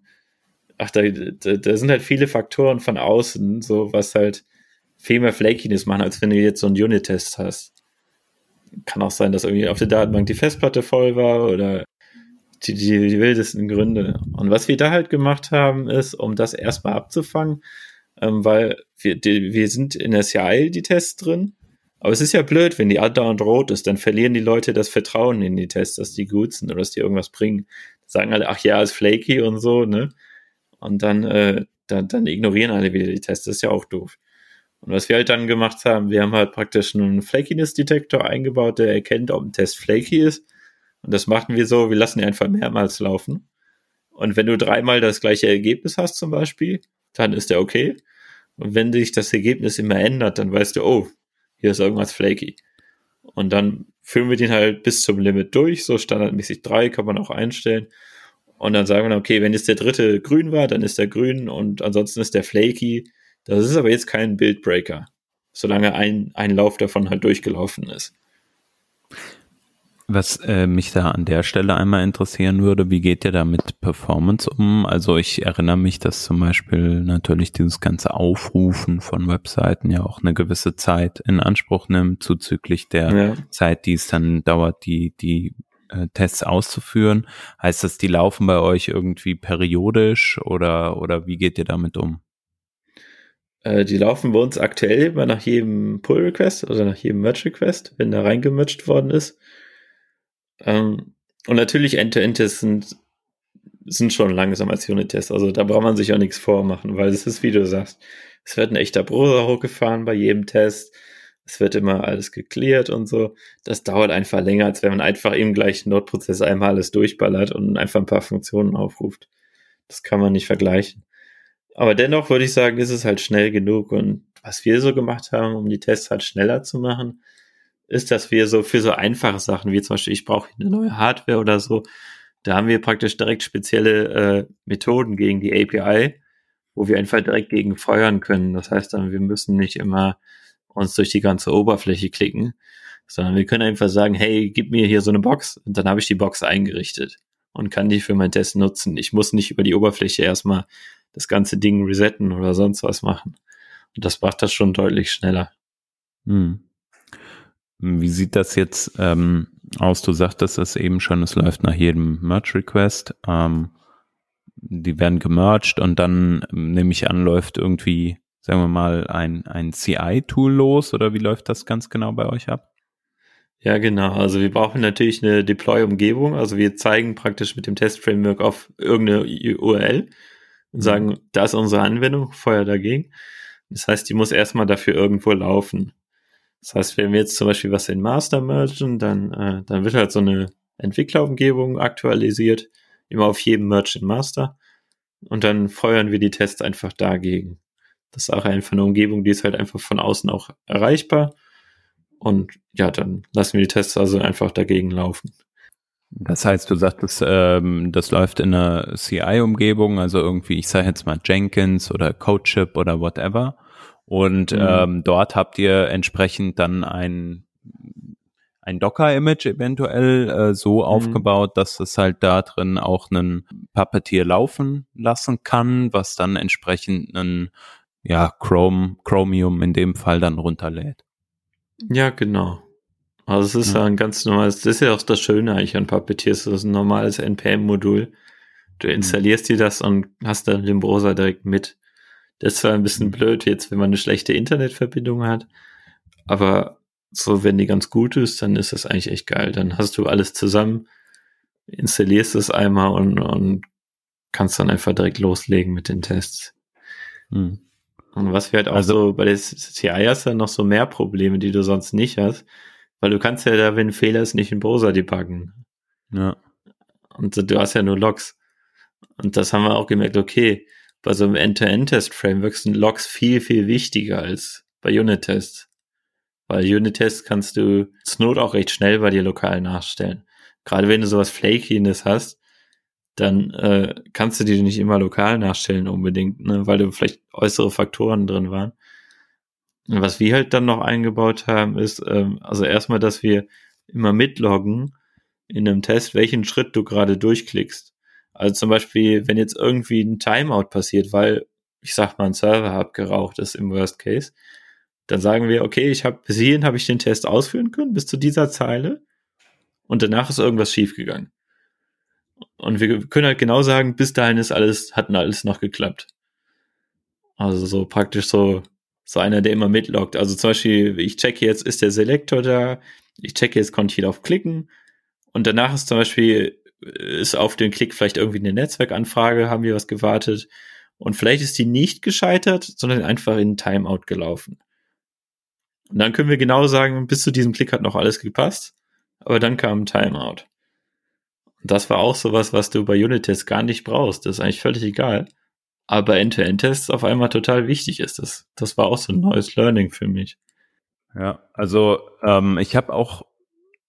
ach, da, da, da sind halt viele Faktoren von außen, so was halt viel mehr Flakiness machen, als wenn du jetzt so einen Unit-Test hast. Kann auch sein, dass irgendwie auf der Datenbank die Festplatte voll war oder die, die, die wildesten Gründe. Und was wir da halt gemacht haben, ist, um das erstmal abzufangen, ähm, weil wir, die, wir sind in der CI die Tests drin. Aber es ist ja blöd, wenn die andauernd rot ist, dann verlieren die Leute das Vertrauen in die Tests, dass die gut sind oder dass die irgendwas bringen. Sagen alle, ach ja, ist flaky und so, ne? Und dann, äh, dann, dann ignorieren alle wieder die Tests. Das ist ja auch doof. Und was wir halt dann gemacht haben, wir haben halt praktisch einen Flakiness-Detektor eingebaut, der erkennt, ob ein Test flaky ist. Und das machen wir so, wir lassen ihn einfach mehrmals laufen. Und wenn du dreimal das gleiche Ergebnis hast zum Beispiel, dann ist der okay. Und wenn sich das Ergebnis immer ändert, dann weißt du, oh, hier ist irgendwas flaky. Und dann führen wir den halt bis zum Limit durch. So standardmäßig drei kann man auch einstellen. Und dann sagen wir, dann, okay, wenn jetzt der dritte grün war, dann ist der grün und ansonsten ist der flaky. Das ist aber jetzt kein Bildbreaker, solange ein, ein Lauf davon halt durchgelaufen ist. Was äh, mich da an der Stelle einmal interessieren würde, wie geht ihr da mit Performance um? Also ich erinnere mich, dass zum Beispiel natürlich dieses ganze Aufrufen von Webseiten ja auch eine gewisse Zeit in Anspruch nimmt, zuzüglich der ja. Zeit, die es dann dauert, die, die äh, Tests auszuführen. Heißt das, die laufen bei euch irgendwie periodisch oder, oder wie geht ihr damit um? Äh, die laufen bei uns aktuell immer nach jedem Pull-Request oder nach jedem Merge-Request, wenn da reingemerged worden ist. Ähm, und natürlich End-to-End-Tests sind, sind schon langsam als Unit-Tests. Also da braucht man sich auch nichts vormachen, weil es ist, wie du sagst, es wird ein echter Browser hochgefahren bei jedem Test. Es wird immer alles geklärt und so. Das dauert einfach länger, als wenn man einfach im gleichen Node-Prozess einmal alles durchballert und einfach ein paar Funktionen aufruft. Das kann man nicht vergleichen. Aber dennoch würde ich sagen, ist es halt schnell genug. Und was wir so gemacht haben, um die Tests halt schneller zu machen, ist, dass wir so für so einfache Sachen, wie zum Beispiel, ich brauche eine neue Hardware oder so, da haben wir praktisch direkt spezielle äh, Methoden gegen die API, wo wir einfach direkt gegen feuern können. Das heißt dann, wir müssen nicht immer uns durch die ganze Oberfläche klicken, sondern wir können einfach sagen, hey, gib mir hier so eine Box und dann habe ich die Box eingerichtet und kann die für meinen Test nutzen. Ich muss nicht über die Oberfläche erstmal das ganze Ding resetten oder sonst was machen. Und das macht das schon deutlich schneller. Hm. Wie sieht das jetzt ähm, aus? Du sagtest es eben schon, es läuft nach jedem Merge-Request. Ähm, die werden gemerged und dann ähm, nehme ich an, läuft irgendwie, sagen wir mal, ein, ein CI-Tool los oder wie läuft das ganz genau bei euch ab? Ja, genau. Also wir brauchen natürlich eine Deploy-Umgebung. Also wir zeigen praktisch mit dem Test-Framework auf irgendeine URL und sagen, da ist unsere Anwendung, Feuer dagegen. Das heißt, die muss erstmal dafür irgendwo laufen. Das heißt, wenn wir jetzt zum Beispiel was in Master mergen, dann, äh, dann wird halt so eine Entwicklerumgebung aktualisiert, immer auf jedem Merge in Master. Und dann feuern wir die Tests einfach dagegen. Das ist auch einfach eine Umgebung, die ist halt einfach von außen auch erreichbar. Und ja, dann lassen wir die Tests also einfach dagegen laufen. Das heißt, du sagtest, ähm, das läuft in einer CI-Umgebung, also irgendwie, ich sage jetzt mal Jenkins oder CodeShip oder whatever. Und mhm. ähm, dort habt ihr entsprechend dann ein, ein Docker-Image eventuell äh, so mhm. aufgebaut, dass es halt da drin auch einen Puppeteer laufen lassen kann, was dann entsprechend einen ja, Chrome, Chromium in dem Fall dann runterlädt. Ja, genau. Also es ist ja. ein ganz normales, das ist ja auch das Schöne eigentlich an Puppeteer, das ist ein normales NPM-Modul. Du installierst dir das und hast dann den Browser direkt mit. Das ist zwar ein bisschen blöd jetzt, wenn man eine schlechte Internetverbindung hat, aber so, wenn die ganz gut ist, dann ist das eigentlich echt geil. Dann hast du alles zusammen, installierst es einmal und, und kannst dann einfach direkt loslegen mit den Tests. Hm. Und was wir halt auch also, so bei der CI hast dann noch so mehr Probleme, die du sonst nicht hast, weil du kannst ja da, wenn ein Fehler ist, nicht im Browser debuggen. Ja. Und du hast ja nur Logs. Und das haben wir auch gemerkt, okay, bei so einem End-to-End-Test-Framework sind Logs viel, viel wichtiger als bei Unit-Tests. Weil Unit-Tests kannst du zur Not auch recht schnell bei dir lokal nachstellen. Gerade wenn du sowas Flakiness hast, dann äh, kannst du die nicht immer lokal nachstellen unbedingt, ne? weil du vielleicht äußere Faktoren drin waren. Und was wir halt dann noch eingebaut haben, ist, ähm, also erstmal, dass wir immer mitloggen in einem Test, welchen Schritt du gerade durchklickst. Also zum Beispiel, wenn jetzt irgendwie ein Timeout passiert, weil ich sag mal, ein Server hat geraucht ist im Worst Case, dann sagen wir, okay, ich habe bis hierhin habe ich den Test ausführen können, bis zu dieser Zeile und danach ist irgendwas schiefgegangen. Und wir können halt genau sagen, bis dahin ist alles, hat alles noch geklappt. Also so praktisch so, so einer, der immer mitloggt. Also zum Beispiel, ich checke jetzt, ist der Selektor da? Ich checke jetzt, konnte ich hier auf klicken? Und danach ist zum Beispiel, ist auf den Klick vielleicht irgendwie eine Netzwerkanfrage, haben wir was gewartet. Und vielleicht ist die nicht gescheitert, sondern einfach in Timeout gelaufen. Und dann können wir genau sagen, bis zu diesem Klick hat noch alles gepasst, aber dann kam ein Timeout. Das war auch sowas, was du bei Unit-Tests gar nicht brauchst. Das ist eigentlich völlig egal. Aber End-to-End-Tests auf einmal total wichtig ist. Das, das war auch so ein neues Learning für mich. Ja, also ähm, ich habe auch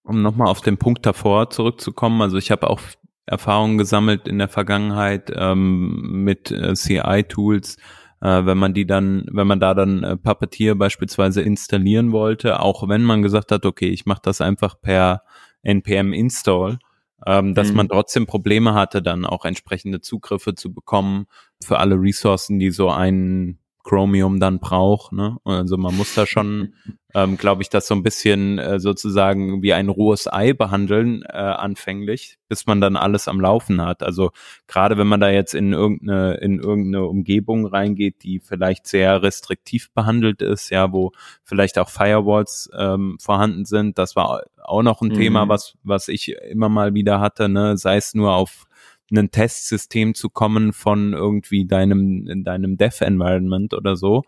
um nochmal auf den Punkt davor zurückzukommen, also ich habe auch Erfahrungen gesammelt in der Vergangenheit ähm, mit äh, CI-Tools, äh, wenn man die dann, wenn man da dann äh, Puppeteer beispielsweise installieren wollte, auch wenn man gesagt hat, okay, ich mache das einfach per npm install, ähm, dass mhm. man trotzdem Probleme hatte, dann auch entsprechende Zugriffe zu bekommen für alle Ressourcen, die so ein Chromium dann braucht. Ne? Also man muss da schon, ähm, glaube ich, das so ein bisschen äh, sozusagen wie ein rohes Ei behandeln äh, anfänglich, bis man dann alles am Laufen hat. Also gerade wenn man da jetzt in irgendeine in irgendeine Umgebung reingeht, die vielleicht sehr restriktiv behandelt ist, ja, wo vielleicht auch Firewalls ähm, vorhanden sind, das war auch noch ein mhm. Thema, was was ich immer mal wieder hatte, ne, sei es nur auf ein Testsystem zu kommen von irgendwie deinem, in deinem Dev-Environment oder so,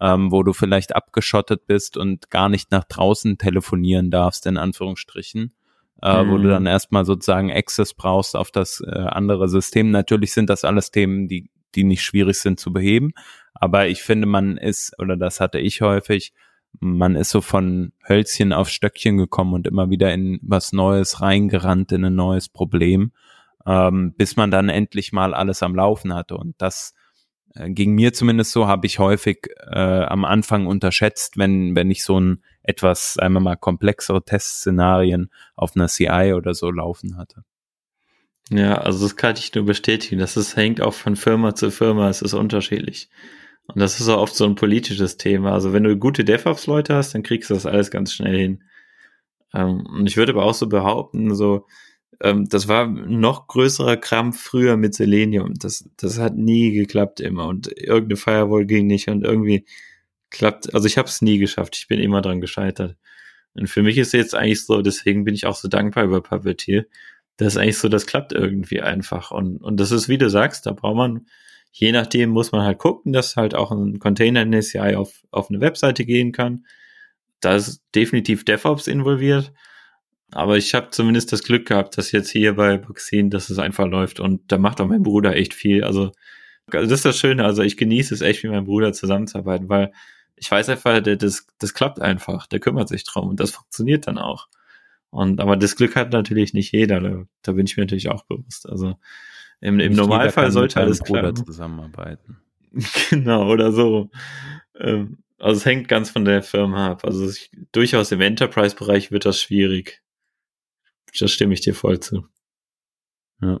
ähm, wo du vielleicht abgeschottet bist und gar nicht nach draußen telefonieren darfst, in Anführungsstrichen. Äh, mhm. wo du mhm. dann erstmal sozusagen Access brauchst auf das äh, andere System. Natürlich sind das alles Themen, die, die nicht schwierig sind zu beheben, aber ich finde, man ist, oder das hatte ich häufig, man ist so von Hölzchen auf Stöckchen gekommen und immer wieder in was Neues reingerannt, in ein neues Problem ähm, bis man dann endlich mal alles am Laufen hatte. Und das äh, ging mir zumindest so, habe ich häufig äh, am Anfang unterschätzt, wenn, wenn ich so ein etwas, wir mal, komplexere Testszenarien auf einer CI oder so laufen hatte. Ja, also das kann ich nur bestätigen. Das ist, hängt auch von Firma zu Firma, es ist unterschiedlich. Und das ist auch oft so ein politisches Thema. Also wenn du gute DevOps-Leute hast, dann kriegst du das alles ganz schnell hin. Ähm, und ich würde aber auch so behaupten, so ähm, das war noch größerer Krampf früher mit Selenium. Das, das hat nie geklappt immer und irgendeine Firewall ging nicht und irgendwie klappt, also ich habe es nie geschafft. Ich bin immer dran gescheitert. Und für mich ist jetzt eigentlich so, deswegen bin ich auch so dankbar über Puppeteer. Das ist eigentlich so, das klappt irgendwie einfach. Und, und das ist, wie du sagst, da braucht man, je nachdem muss man halt gucken, dass halt auch ein Container in ACI auf, auf eine Webseite gehen kann. Da ist definitiv DevOps involviert. Aber ich habe zumindest das Glück gehabt, dass jetzt hier bei Boxin, dass es einfach läuft und da macht auch mein Bruder echt viel. Also, also das ist das Schöne. Also ich genieße es echt, mit meinem Bruder zusammenzuarbeiten, weil ich weiß einfach, das, das klappt einfach. Der kümmert sich drum und das funktioniert dann auch. Und aber das Glück hat natürlich nicht jeder. Da, da bin ich mir natürlich auch bewusst. Also im, im Normalfall sollte alles Bruder klappen. zusammenarbeiten. genau oder so. Ähm, also es hängt ganz von der Firma ab. Also ich, durchaus im Enterprise-Bereich wird das schwierig. Da stimme ich dir voll zu. Ja.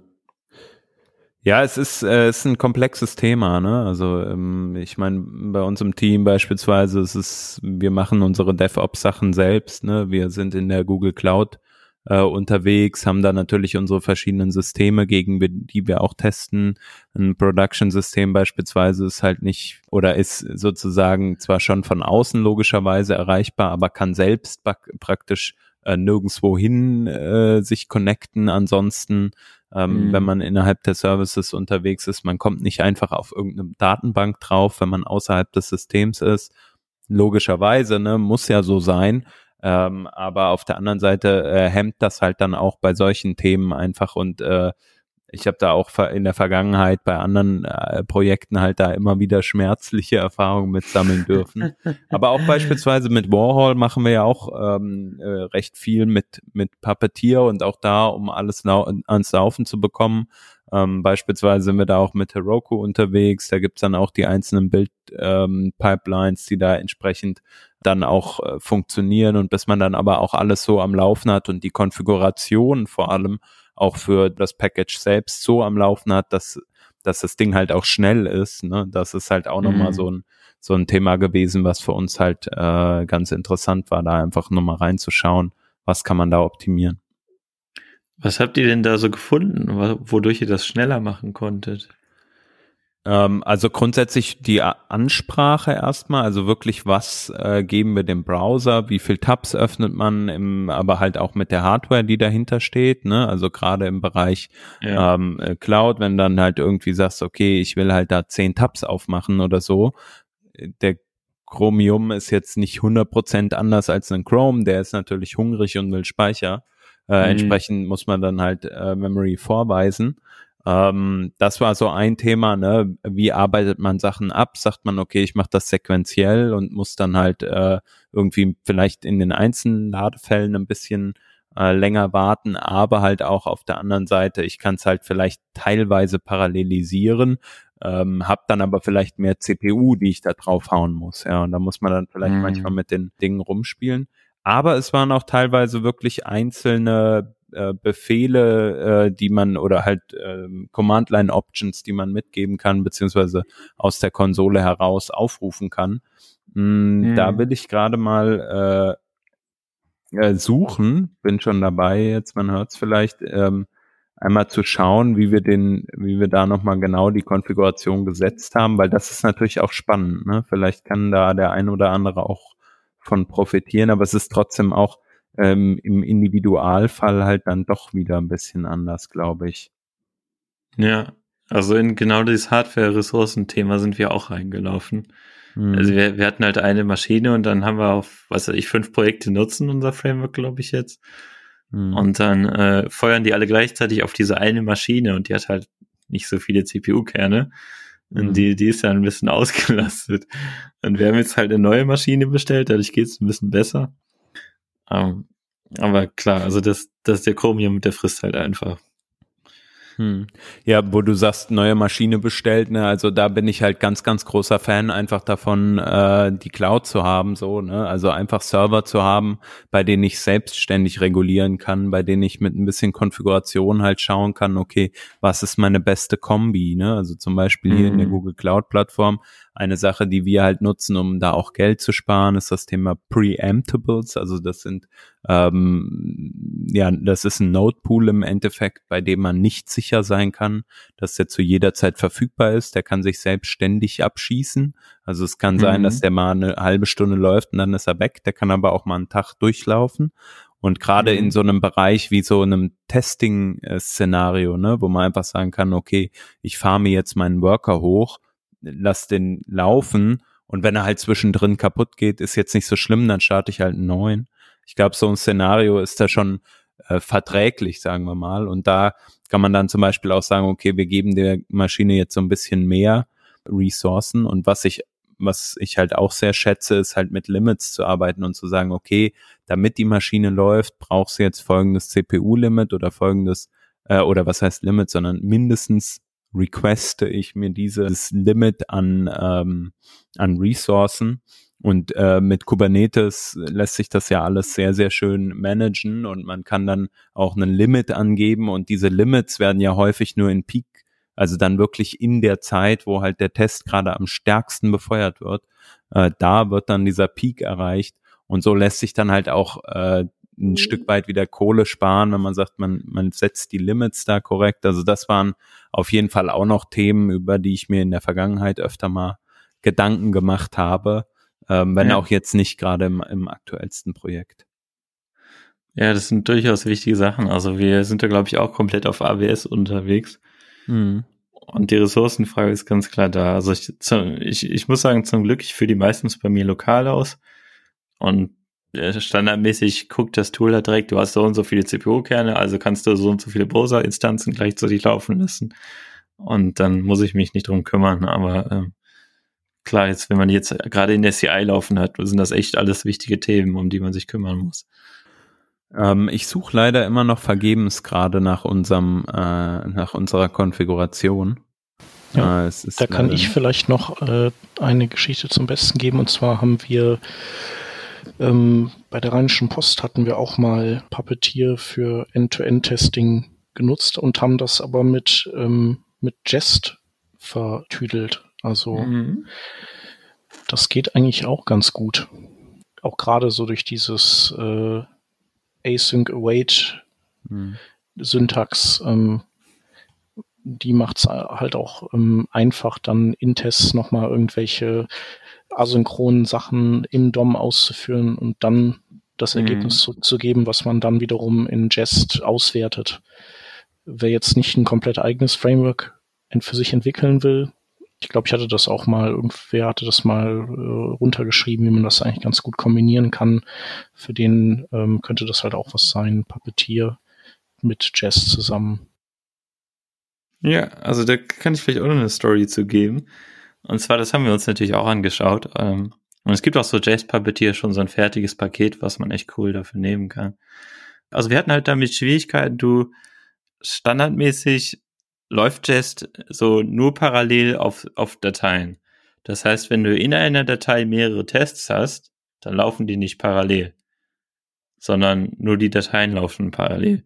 Ja, es ist, äh, es ist ein komplexes Thema, ne? Also ähm, ich meine, bei uns im Team beispielsweise, es ist, wir machen unsere DevOps-Sachen selbst, ne? Wir sind in der Google Cloud äh, unterwegs, haben da natürlich unsere verschiedenen Systeme, gegen die wir auch testen. Ein Production-System beispielsweise ist halt nicht oder ist sozusagen zwar schon von außen logischerweise erreichbar, aber kann selbst praktisch äh, nirgendwo hin äh, sich connecten. Ansonsten, ähm, mhm. wenn man innerhalb der Services unterwegs ist, man kommt nicht einfach auf irgendeine Datenbank drauf, wenn man außerhalb des Systems ist. Logischerweise, ne, muss ja so sein. Ähm, aber auf der anderen Seite äh, hemmt das halt dann auch bei solchen Themen einfach und äh, ich habe da auch in der Vergangenheit bei anderen äh, Projekten halt da immer wieder schmerzliche Erfahrungen mit sammeln dürfen. Aber auch beispielsweise mit Warhol machen wir ja auch ähm, äh, recht viel mit, mit Puppeteer und auch da, um alles ans Laufen zu bekommen. Ähm, beispielsweise sind wir da auch mit Heroku unterwegs. Da gibt's dann auch die einzelnen Bild-Pipelines, ähm, die da entsprechend dann auch äh, funktionieren und bis man dann aber auch alles so am Laufen hat und die Konfiguration vor allem auch für das Package selbst so am Laufen hat, dass, dass das Ding halt auch schnell ist. Ne? Das ist halt auch mhm. nochmal so ein, so ein Thema gewesen, was für uns halt äh, ganz interessant war, da einfach nochmal reinzuschauen, was kann man da optimieren. Was habt ihr denn da so gefunden, wodurch ihr das schneller machen konntet? Ähm, also grundsätzlich die Ansprache erstmal, also wirklich, was äh, geben wir dem Browser, wie viel Tabs öffnet man, im, aber halt auch mit der Hardware, die dahinter steht, ne? Also gerade im Bereich ja. ähm, äh, Cloud, wenn dann halt irgendwie sagst, okay, ich will halt da zehn Tabs aufmachen oder so, der Chromium ist jetzt nicht 100% anders als ein Chrome, der ist natürlich hungrig und will Speicher. Äh, mhm. Entsprechend muss man dann halt äh, Memory vorweisen. Ähm, das war so ein Thema, ne? Wie arbeitet man Sachen ab? Sagt man, okay, ich mache das sequenziell und muss dann halt äh, irgendwie vielleicht in den einzelnen Ladefällen ein bisschen äh, länger warten, aber halt auch auf der anderen Seite, ich kann es halt vielleicht teilweise parallelisieren, ähm, habe dann aber vielleicht mehr CPU, die ich da draufhauen muss. Ja, und da muss man dann vielleicht mhm. manchmal mit den Dingen rumspielen. aber es waren auch teilweise wirklich einzelne äh, Befehle, äh, die man oder halt äh, Command-Line-Options, die man mitgeben kann, beziehungsweise aus der Konsole heraus aufrufen kann. Mm, mhm. Da will ich gerade mal äh, äh, suchen, bin schon dabei, jetzt man hört es vielleicht, ähm, einmal zu schauen, wie wir den, wie wir da nochmal genau die Konfiguration gesetzt haben, weil das ist natürlich auch spannend. Ne? Vielleicht kann da der ein oder andere auch von profitieren, aber es ist trotzdem auch ähm, im Individualfall halt dann doch wieder ein bisschen anders, glaube ich. Ja, also in genau dieses Hardware-Ressourcen-Thema sind wir auch reingelaufen. Mhm. Also wir, wir hatten halt eine Maschine und dann haben wir auf, was weiß ich, fünf Projekte nutzen, unser Framework, glaube ich jetzt. Mhm. Und dann äh, feuern die alle gleichzeitig auf diese eine Maschine und die hat halt nicht so viele CPU-Kerne. Und mhm. die, die ist dann ein bisschen ausgelastet. Und wir haben jetzt halt eine neue Maschine bestellt, dadurch geht es ein bisschen besser. Ähm, aber klar, also das, das ist der Chromium, der frisst halt einfach. Hm. Ja, wo du sagst, neue Maschine bestellt, ne, also da bin ich halt ganz, ganz großer Fan einfach davon, äh, die Cloud zu haben, so, ne, also einfach Server zu haben, bei denen ich selbstständig regulieren kann, bei denen ich mit ein bisschen Konfiguration halt schauen kann, okay, was ist meine beste Kombi, ne, also zum Beispiel hier in der mhm. Google Cloud Plattform eine Sache, die wir halt nutzen, um da auch Geld zu sparen, ist das Thema Preemptables. Also das sind ähm, ja, das ist ein Node-Pool im Endeffekt, bei dem man nicht sicher sein kann, dass der zu jeder Zeit verfügbar ist. Der kann sich selbstständig abschießen. Also es kann mhm. sein, dass der mal eine halbe Stunde läuft und dann ist er weg. Der kann aber auch mal einen Tag durchlaufen. Und gerade mhm. in so einem Bereich wie so einem Testing-Szenario, ne, wo man einfach sagen kann, okay, ich fahre mir jetzt meinen Worker hoch lass den laufen und wenn er halt zwischendrin kaputt geht, ist jetzt nicht so schlimm, dann starte ich halt einen neuen. Ich glaube, so ein Szenario ist da schon äh, verträglich, sagen wir mal. Und da kann man dann zum Beispiel auch sagen, okay, wir geben der Maschine jetzt so ein bisschen mehr Ressourcen. Und was ich, was ich halt auch sehr schätze, ist halt mit Limits zu arbeiten und zu sagen, okay, damit die Maschine läuft, brauchst du jetzt folgendes CPU-Limit oder folgendes, äh, oder was heißt Limit, sondern mindestens requeste ich mir dieses Limit an, ähm, an Ressourcen. Und äh, mit Kubernetes lässt sich das ja alles sehr, sehr schön managen und man kann dann auch einen Limit angeben und diese Limits werden ja häufig nur in Peak, also dann wirklich in der Zeit, wo halt der Test gerade am stärksten befeuert wird, äh, da wird dann dieser Peak erreicht und so lässt sich dann halt auch äh, ein mhm. Stück weit wieder Kohle sparen, wenn man sagt, man, man setzt die Limits da korrekt. Also das waren auf jeden Fall auch noch Themen, über die ich mir in der Vergangenheit öfter mal Gedanken gemacht habe, ähm, wenn ja. auch jetzt nicht gerade im, im aktuellsten Projekt. Ja, das sind durchaus wichtige Sachen. Also wir sind da, glaube ich, auch komplett auf AWS unterwegs. Mhm. Und die Ressourcenfrage ist ganz klar da. Also ich, ich, ich muss sagen, zum Glück, ich führe die meistens bei mir lokal aus. Und standardmäßig guckt das Tool da direkt, du hast so und so viele CPU-Kerne, also kannst du so und so viele Browser-Instanzen gleichzeitig laufen lassen. Und dann muss ich mich nicht drum kümmern. Aber ähm, klar, jetzt, wenn man jetzt gerade in der CI laufen hat, sind das echt alles wichtige Themen, um die man sich kümmern muss. Ähm, ich suche leider immer noch vergebens gerade nach unserem, äh, nach unserer Konfiguration. Ja, äh, da kann ich vielleicht noch äh, eine Geschichte zum Besten geben. Und zwar haben wir ähm, bei der Rheinischen Post hatten wir auch mal Puppeteer für End-to-End-Testing genutzt und haben das aber mit, ähm, mit Jest vertüdelt. Also mhm. das geht eigentlich auch ganz gut. Auch gerade so durch dieses äh, Async Await mhm. Syntax, ähm, die macht es halt auch ähm, einfach, dann in Tests nochmal irgendwelche asynchronen Sachen im DOM auszuführen und dann das mhm. Ergebnis zurückzugeben, was man dann wiederum in Jest auswertet. Wer jetzt nicht ein komplett eigenes Framework für sich entwickeln will, ich glaube, ich hatte das auch mal, irgendwer hatte das mal äh, runtergeschrieben, wie man das eigentlich ganz gut kombinieren kann. Für den ähm, könnte das halt auch was sein, Puppeteer mit Jest zusammen. Ja, also da kann ich vielleicht auch noch eine Story zu geben. Und zwar, das haben wir uns natürlich auch angeschaut. Ähm, und es gibt auch so Jazz Puppeteer schon so ein fertiges Paket, was man echt cool dafür nehmen kann. Also wir hatten halt damit Schwierigkeiten, du standardmäßig läuft Jest so nur parallel auf, auf Dateien. Das heißt, wenn du in einer Datei mehrere Tests hast, dann laufen die nicht parallel. sondern nur die Dateien laufen parallel.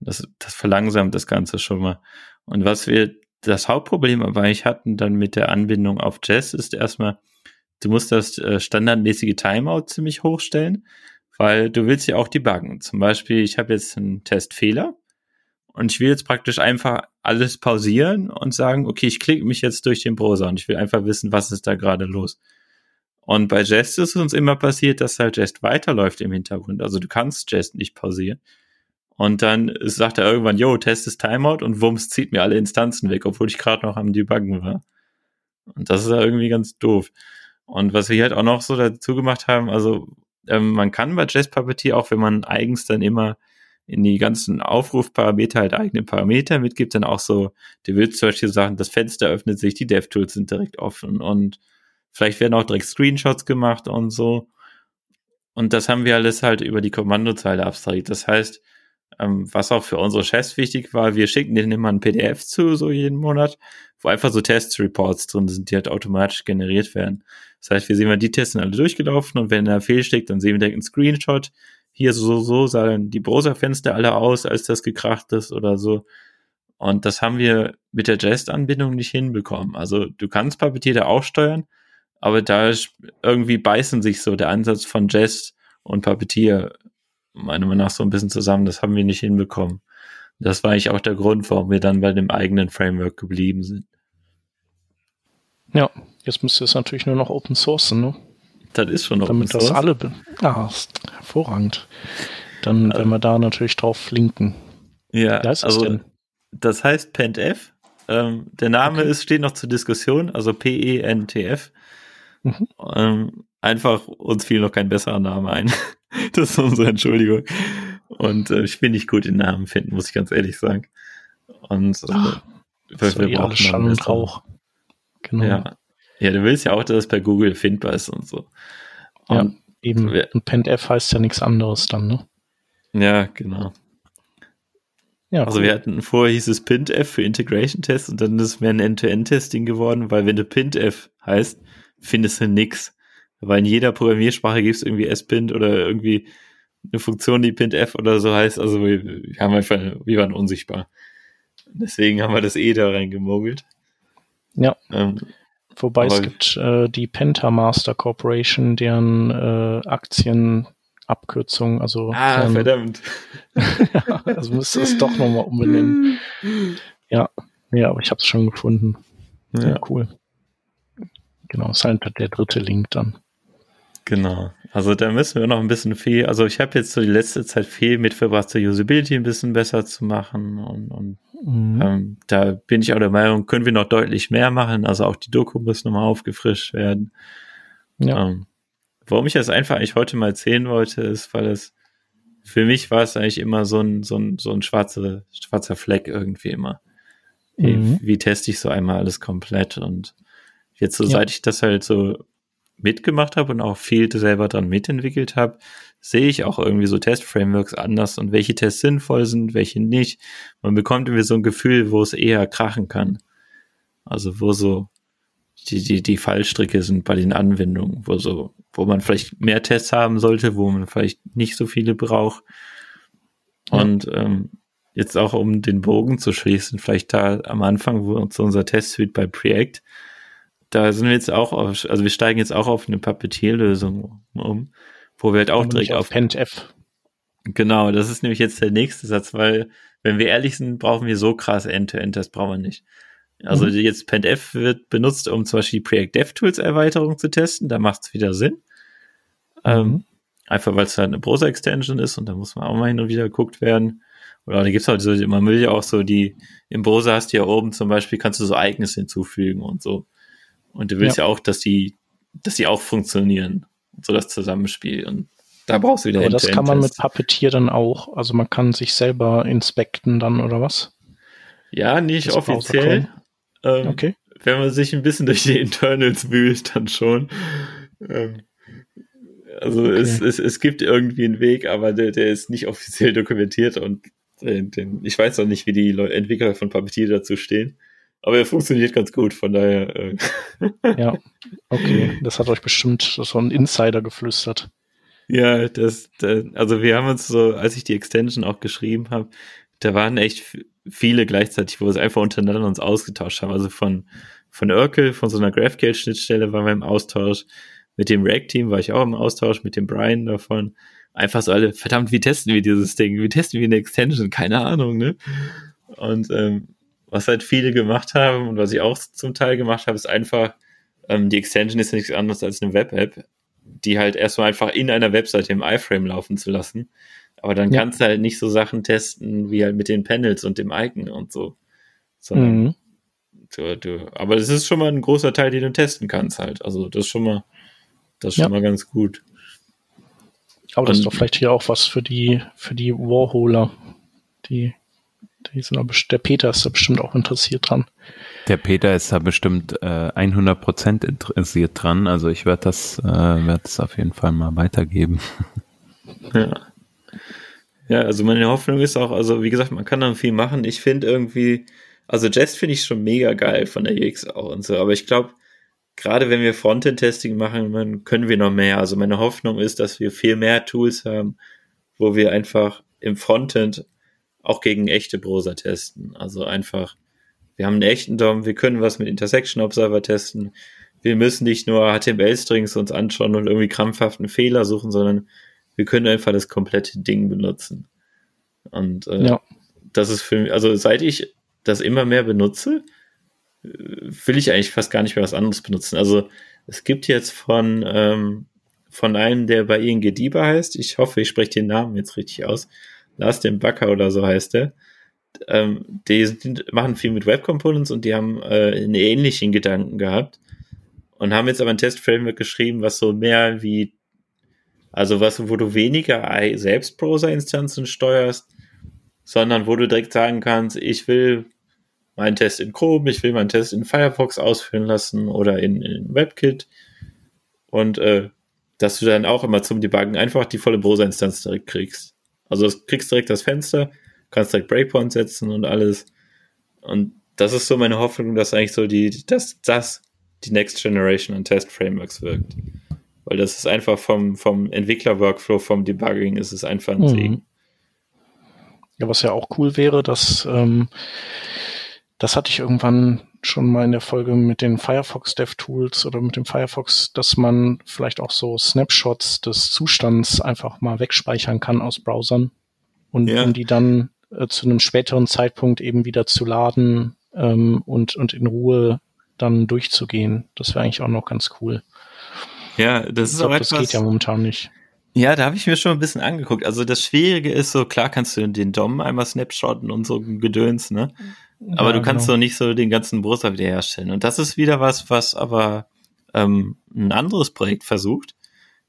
Das, das verlangsamt das Ganze schon mal. Und was wir, das Hauptproblem aber eigentlich hatten dann mit der Anbindung auf Jazz ist erstmal, du musst das äh, standardmäßige Timeout ziemlich hochstellen, weil du willst ja auch debuggen. Zum Beispiel, ich habe jetzt einen Testfehler und ich will jetzt praktisch einfach alles pausieren und sagen, okay, ich klicke mich jetzt durch den Browser und ich will einfach wissen, was ist da gerade los. Und bei Jest ist uns immer passiert, dass halt Jest weiterläuft im Hintergrund. Also du kannst Jest nicht pausieren. Und dann sagt er irgendwann, yo, Test ist Timeout und Wumms zieht mir alle Instanzen weg, obwohl ich gerade noch am Debuggen war. Und das ist ja irgendwie ganz doof. Und was wir halt auch noch so dazu gemacht haben, also ähm, man kann bei Jest Puppeteer auch, wenn man eigens dann immer in die ganzen Aufrufparameter halt eigene Parameter mitgibt, dann auch so, du willst zum Beispiel sagen, das Fenster öffnet sich, die DevTools sind direkt offen und vielleicht werden auch direkt Screenshots gemacht und so. Und das haben wir alles halt über die Kommandozeile abstrahiert. Das heißt, ähm, was auch für unsere Chefs wichtig war, wir schicken denen immer ein PDF zu, so jeden Monat, wo einfach so Test-Reports drin sind, die halt automatisch generiert werden. Das heißt, wir sehen mal, die Tests sind alle durchgelaufen und wenn da fehlsteckt, dann sehen wir direkt einen Screenshot, hier so, so sahen die Browserfenster alle aus, als das gekracht ist oder so. Und das haben wir mit der Jest-Anbindung nicht hinbekommen. Also du kannst Puppeteer da auch steuern, aber da irgendwie beißen sich so der Ansatz von Jest und Puppeteer meiner Meinung nach so ein bisschen zusammen. Das haben wir nicht hinbekommen. Das war eigentlich auch der Grund, warum wir dann bei dem eigenen Framework geblieben sind. Ja, jetzt müsste es natürlich nur noch Open Source, ne? Das ist schon Open Damit das alle. Ah, hervorragend. Dann werden wir da natürlich drauf flinken. Ja, Wie heißt also, denn? das heißt PentF. Ähm, der Name okay. ist, steht noch zur Diskussion, also P-E-N-T-F. Mhm. Ähm, einfach, uns fiel noch kein besserer Name ein. das ist unsere Entschuldigung. Und äh, ich bin nicht gut in Namen finden, muss ich ganz ehrlich sagen. Und äh, Ach, wir, wir brauchen Schall und Rauch. Genau. Ja. ja, du willst ja auch, dass es bei Google findbar ist und so. Und ja. Eben, und PentF heißt ja nichts anderes dann, ne? Ja, genau. Ja, also cool. wir hatten vorher hieß es PintF für Integration Test und dann ist es mehr ein End-to-End-Testing geworden, weil wenn du PintF heißt, findest du nix. Weil in jeder Programmiersprache gibt es irgendwie S-Pint oder irgendwie eine Funktion, die PintF oder so heißt. Also wir, wir haben einfach, wir waren unsichtbar. Deswegen haben wir das E da reingemogelt. Ja. Ähm, Wobei es gibt äh, die Pentamaster Corporation, deren äh, Aktienabkürzung, also. Ah, deren, verdammt. ja, also müsste es doch nochmal umbenennen. Ja, ja, aber ich habe es schon gefunden. Ja. ja, cool. Genau, ist halt der dritte Link dann. Genau. Also da müssen wir noch ein bisschen viel, also ich habe jetzt so die letzte Zeit viel mit verbracht, zur Usability ein bisschen besser zu machen und, und mhm. ähm, da bin ich auch der Meinung, können wir noch deutlich mehr machen, also auch die Doku muss nochmal aufgefrischt werden. Ja. Ähm, warum ich das einfach eigentlich heute mal erzählen wollte, ist, weil es für mich war es eigentlich immer so ein, so ein, so ein schwarzer, schwarzer Fleck irgendwie immer. Mhm. Wie, wie teste ich so einmal alles komplett und jetzt so, ja. seit ich das halt so mitgemacht habe und auch viel selber dran mitentwickelt habe, sehe ich auch irgendwie so Test-Frameworks anders und welche Tests sinnvoll sind, welche nicht. Man bekommt irgendwie so ein Gefühl, wo es eher krachen kann. Also wo so die, die, die Fallstricke sind bei den Anwendungen, wo so, wo man vielleicht mehr Tests haben sollte, wo man vielleicht nicht so viele braucht. Und ähm, jetzt auch um den Bogen zu schließen, vielleicht da am Anfang, wo uns unser Test-Suite bei Preact, da sind wir jetzt auch auf, also wir steigen jetzt auch auf eine Puppeteer-Lösung um, wo wir halt auch direkt auf, auf PentF. Genau, das ist nämlich jetzt der nächste Satz, weil, wenn wir ehrlich sind, brauchen wir so krass End-to-End, das brauchen wir nicht. Also mhm. jetzt PentF wird benutzt, um zum Beispiel die Preact DevTools Erweiterung zu testen, da macht es wieder Sinn. Mhm. Ähm, einfach weil es halt eine Browser-Extension ist und da muss man auch mal hin und wieder geguckt werden. Oder da gibt's halt so, man will ja auch so die, im Browser hast du ja oben zum Beispiel, kannst du so Ereignisse hinzufügen und so. Und du willst ja, ja auch, dass die, dass die auch funktionieren. So das Zusammenspiel. Und da brauchst du wieder Aber das kann man mit Puppeteer dann auch. Also man kann sich selber inspekten dann oder was? Ja, nicht das offiziell. Ähm, okay. Wenn man sich ein bisschen durch die Internals wühlt, dann schon. Ähm, also okay. es, es, es gibt irgendwie einen Weg, aber der, der ist nicht offiziell dokumentiert und den, den, ich weiß auch nicht, wie die Entwickler von Puppeteer dazu stehen. Aber er funktioniert ganz gut, von daher. Äh. Ja, okay. Das hat euch bestimmt so ein Insider geflüstert. Ja, das, das, also wir haben uns so, als ich die Extension auch geschrieben habe, da waren echt viele gleichzeitig, wo wir es einfach untereinander uns ausgetauscht haben. Also von, von Urkel, von so einer GraphQL-Schnittstelle waren wir im Austausch. Mit dem React-Team war ich auch im Austausch, mit dem Brian davon. Einfach so alle, verdammt, wie testen wir dieses Ding? Wie testen wir eine Extension? Keine Ahnung, ne? Und ähm, was halt viele gemacht haben und was ich auch zum Teil gemacht habe, ist einfach, ähm, die Extension ist nichts anderes als eine Web-App, die halt erstmal einfach in einer Webseite im iFrame laufen zu lassen. Aber dann ja. kannst du halt nicht so Sachen testen wie halt mit den Panels und dem Icon und so. Sondern mhm. du, du, aber das ist schon mal ein großer Teil, den du testen kannst halt. Also das ist schon mal, das ist ja. schon mal ganz gut. Aber das und, ist doch vielleicht hier auch was für die, für die Warholer. Die sind aber, der Peter ist da bestimmt auch interessiert dran. Der Peter ist da bestimmt äh, 100% interessiert dran. Also ich werde das, äh, werde das auf jeden Fall mal weitergeben. Ja. Ja, also meine Hoffnung ist auch, also wie gesagt, man kann dann viel machen. Ich finde irgendwie, also Jest finde ich schon mega geil von der UX auch und so, aber ich glaube, gerade wenn wir Frontend-Testing machen, dann können wir noch mehr. Also meine Hoffnung ist, dass wir viel mehr Tools haben, wo wir einfach im Frontend auch gegen echte Browser testen. Also einfach, wir haben einen echten DOM, wir können was mit Intersection Observer testen. Wir müssen nicht nur HTML-Strings uns anschauen und irgendwie krampfhaften Fehler suchen, sondern wir können einfach das komplette Ding benutzen. Und äh, ja. das ist für mich, also seit ich das immer mehr benutze, äh, will ich eigentlich fast gar nicht mehr was anderes benutzen. Also es gibt jetzt von, ähm, von einem, der bei ING Dieber heißt, ich hoffe, ich spreche den Namen jetzt richtig aus, Lars den Backer oder so heißt der, ähm, die sind, machen viel mit Web Components und die haben äh, einen ähnlichen Gedanken gehabt und haben jetzt aber ein Test-Framework geschrieben, was so mehr wie also was, wo du weniger selbst Browser-Instanzen steuerst, sondern wo du direkt sagen kannst, ich will meinen Test in Chrome, ich will meinen Test in Firefox ausführen lassen oder in, in WebKit. Und äh, dass du dann auch immer zum Debuggen einfach die volle Browser-Instanz direkt kriegst. Also du kriegst direkt das Fenster, kannst direkt Breakpoint setzen und alles. Und das ist so meine Hoffnung, dass eigentlich so die, dass das die Next Generation an Test Frameworks wirkt. Weil das ist einfach vom, vom Entwickler-Workflow, vom Debugging ist es einfach ein mhm. Segen. Ja, was ja auch cool wäre, dass ähm, das hatte ich irgendwann schon mal in der Folge mit den Firefox DevTools oder mit dem Firefox, dass man vielleicht auch so Snapshots des Zustands einfach mal wegspeichern kann aus Browsern und ja. um die dann äh, zu einem späteren Zeitpunkt eben wieder zu laden ähm, und, und in Ruhe dann durchzugehen. Das wäre eigentlich auch noch ganz cool. Ja, das ist glaub, auch etwas. Das geht ja momentan nicht. Ja, da habe ich mir schon ein bisschen angeguckt. Also das Schwierige ist so, klar kannst du den DOM einmal snapshotten und so Gedöns, ne? Aber ja, du kannst genau. so nicht so den ganzen Browser wiederherstellen. Und das ist wieder was, was aber ähm, ein anderes Projekt versucht.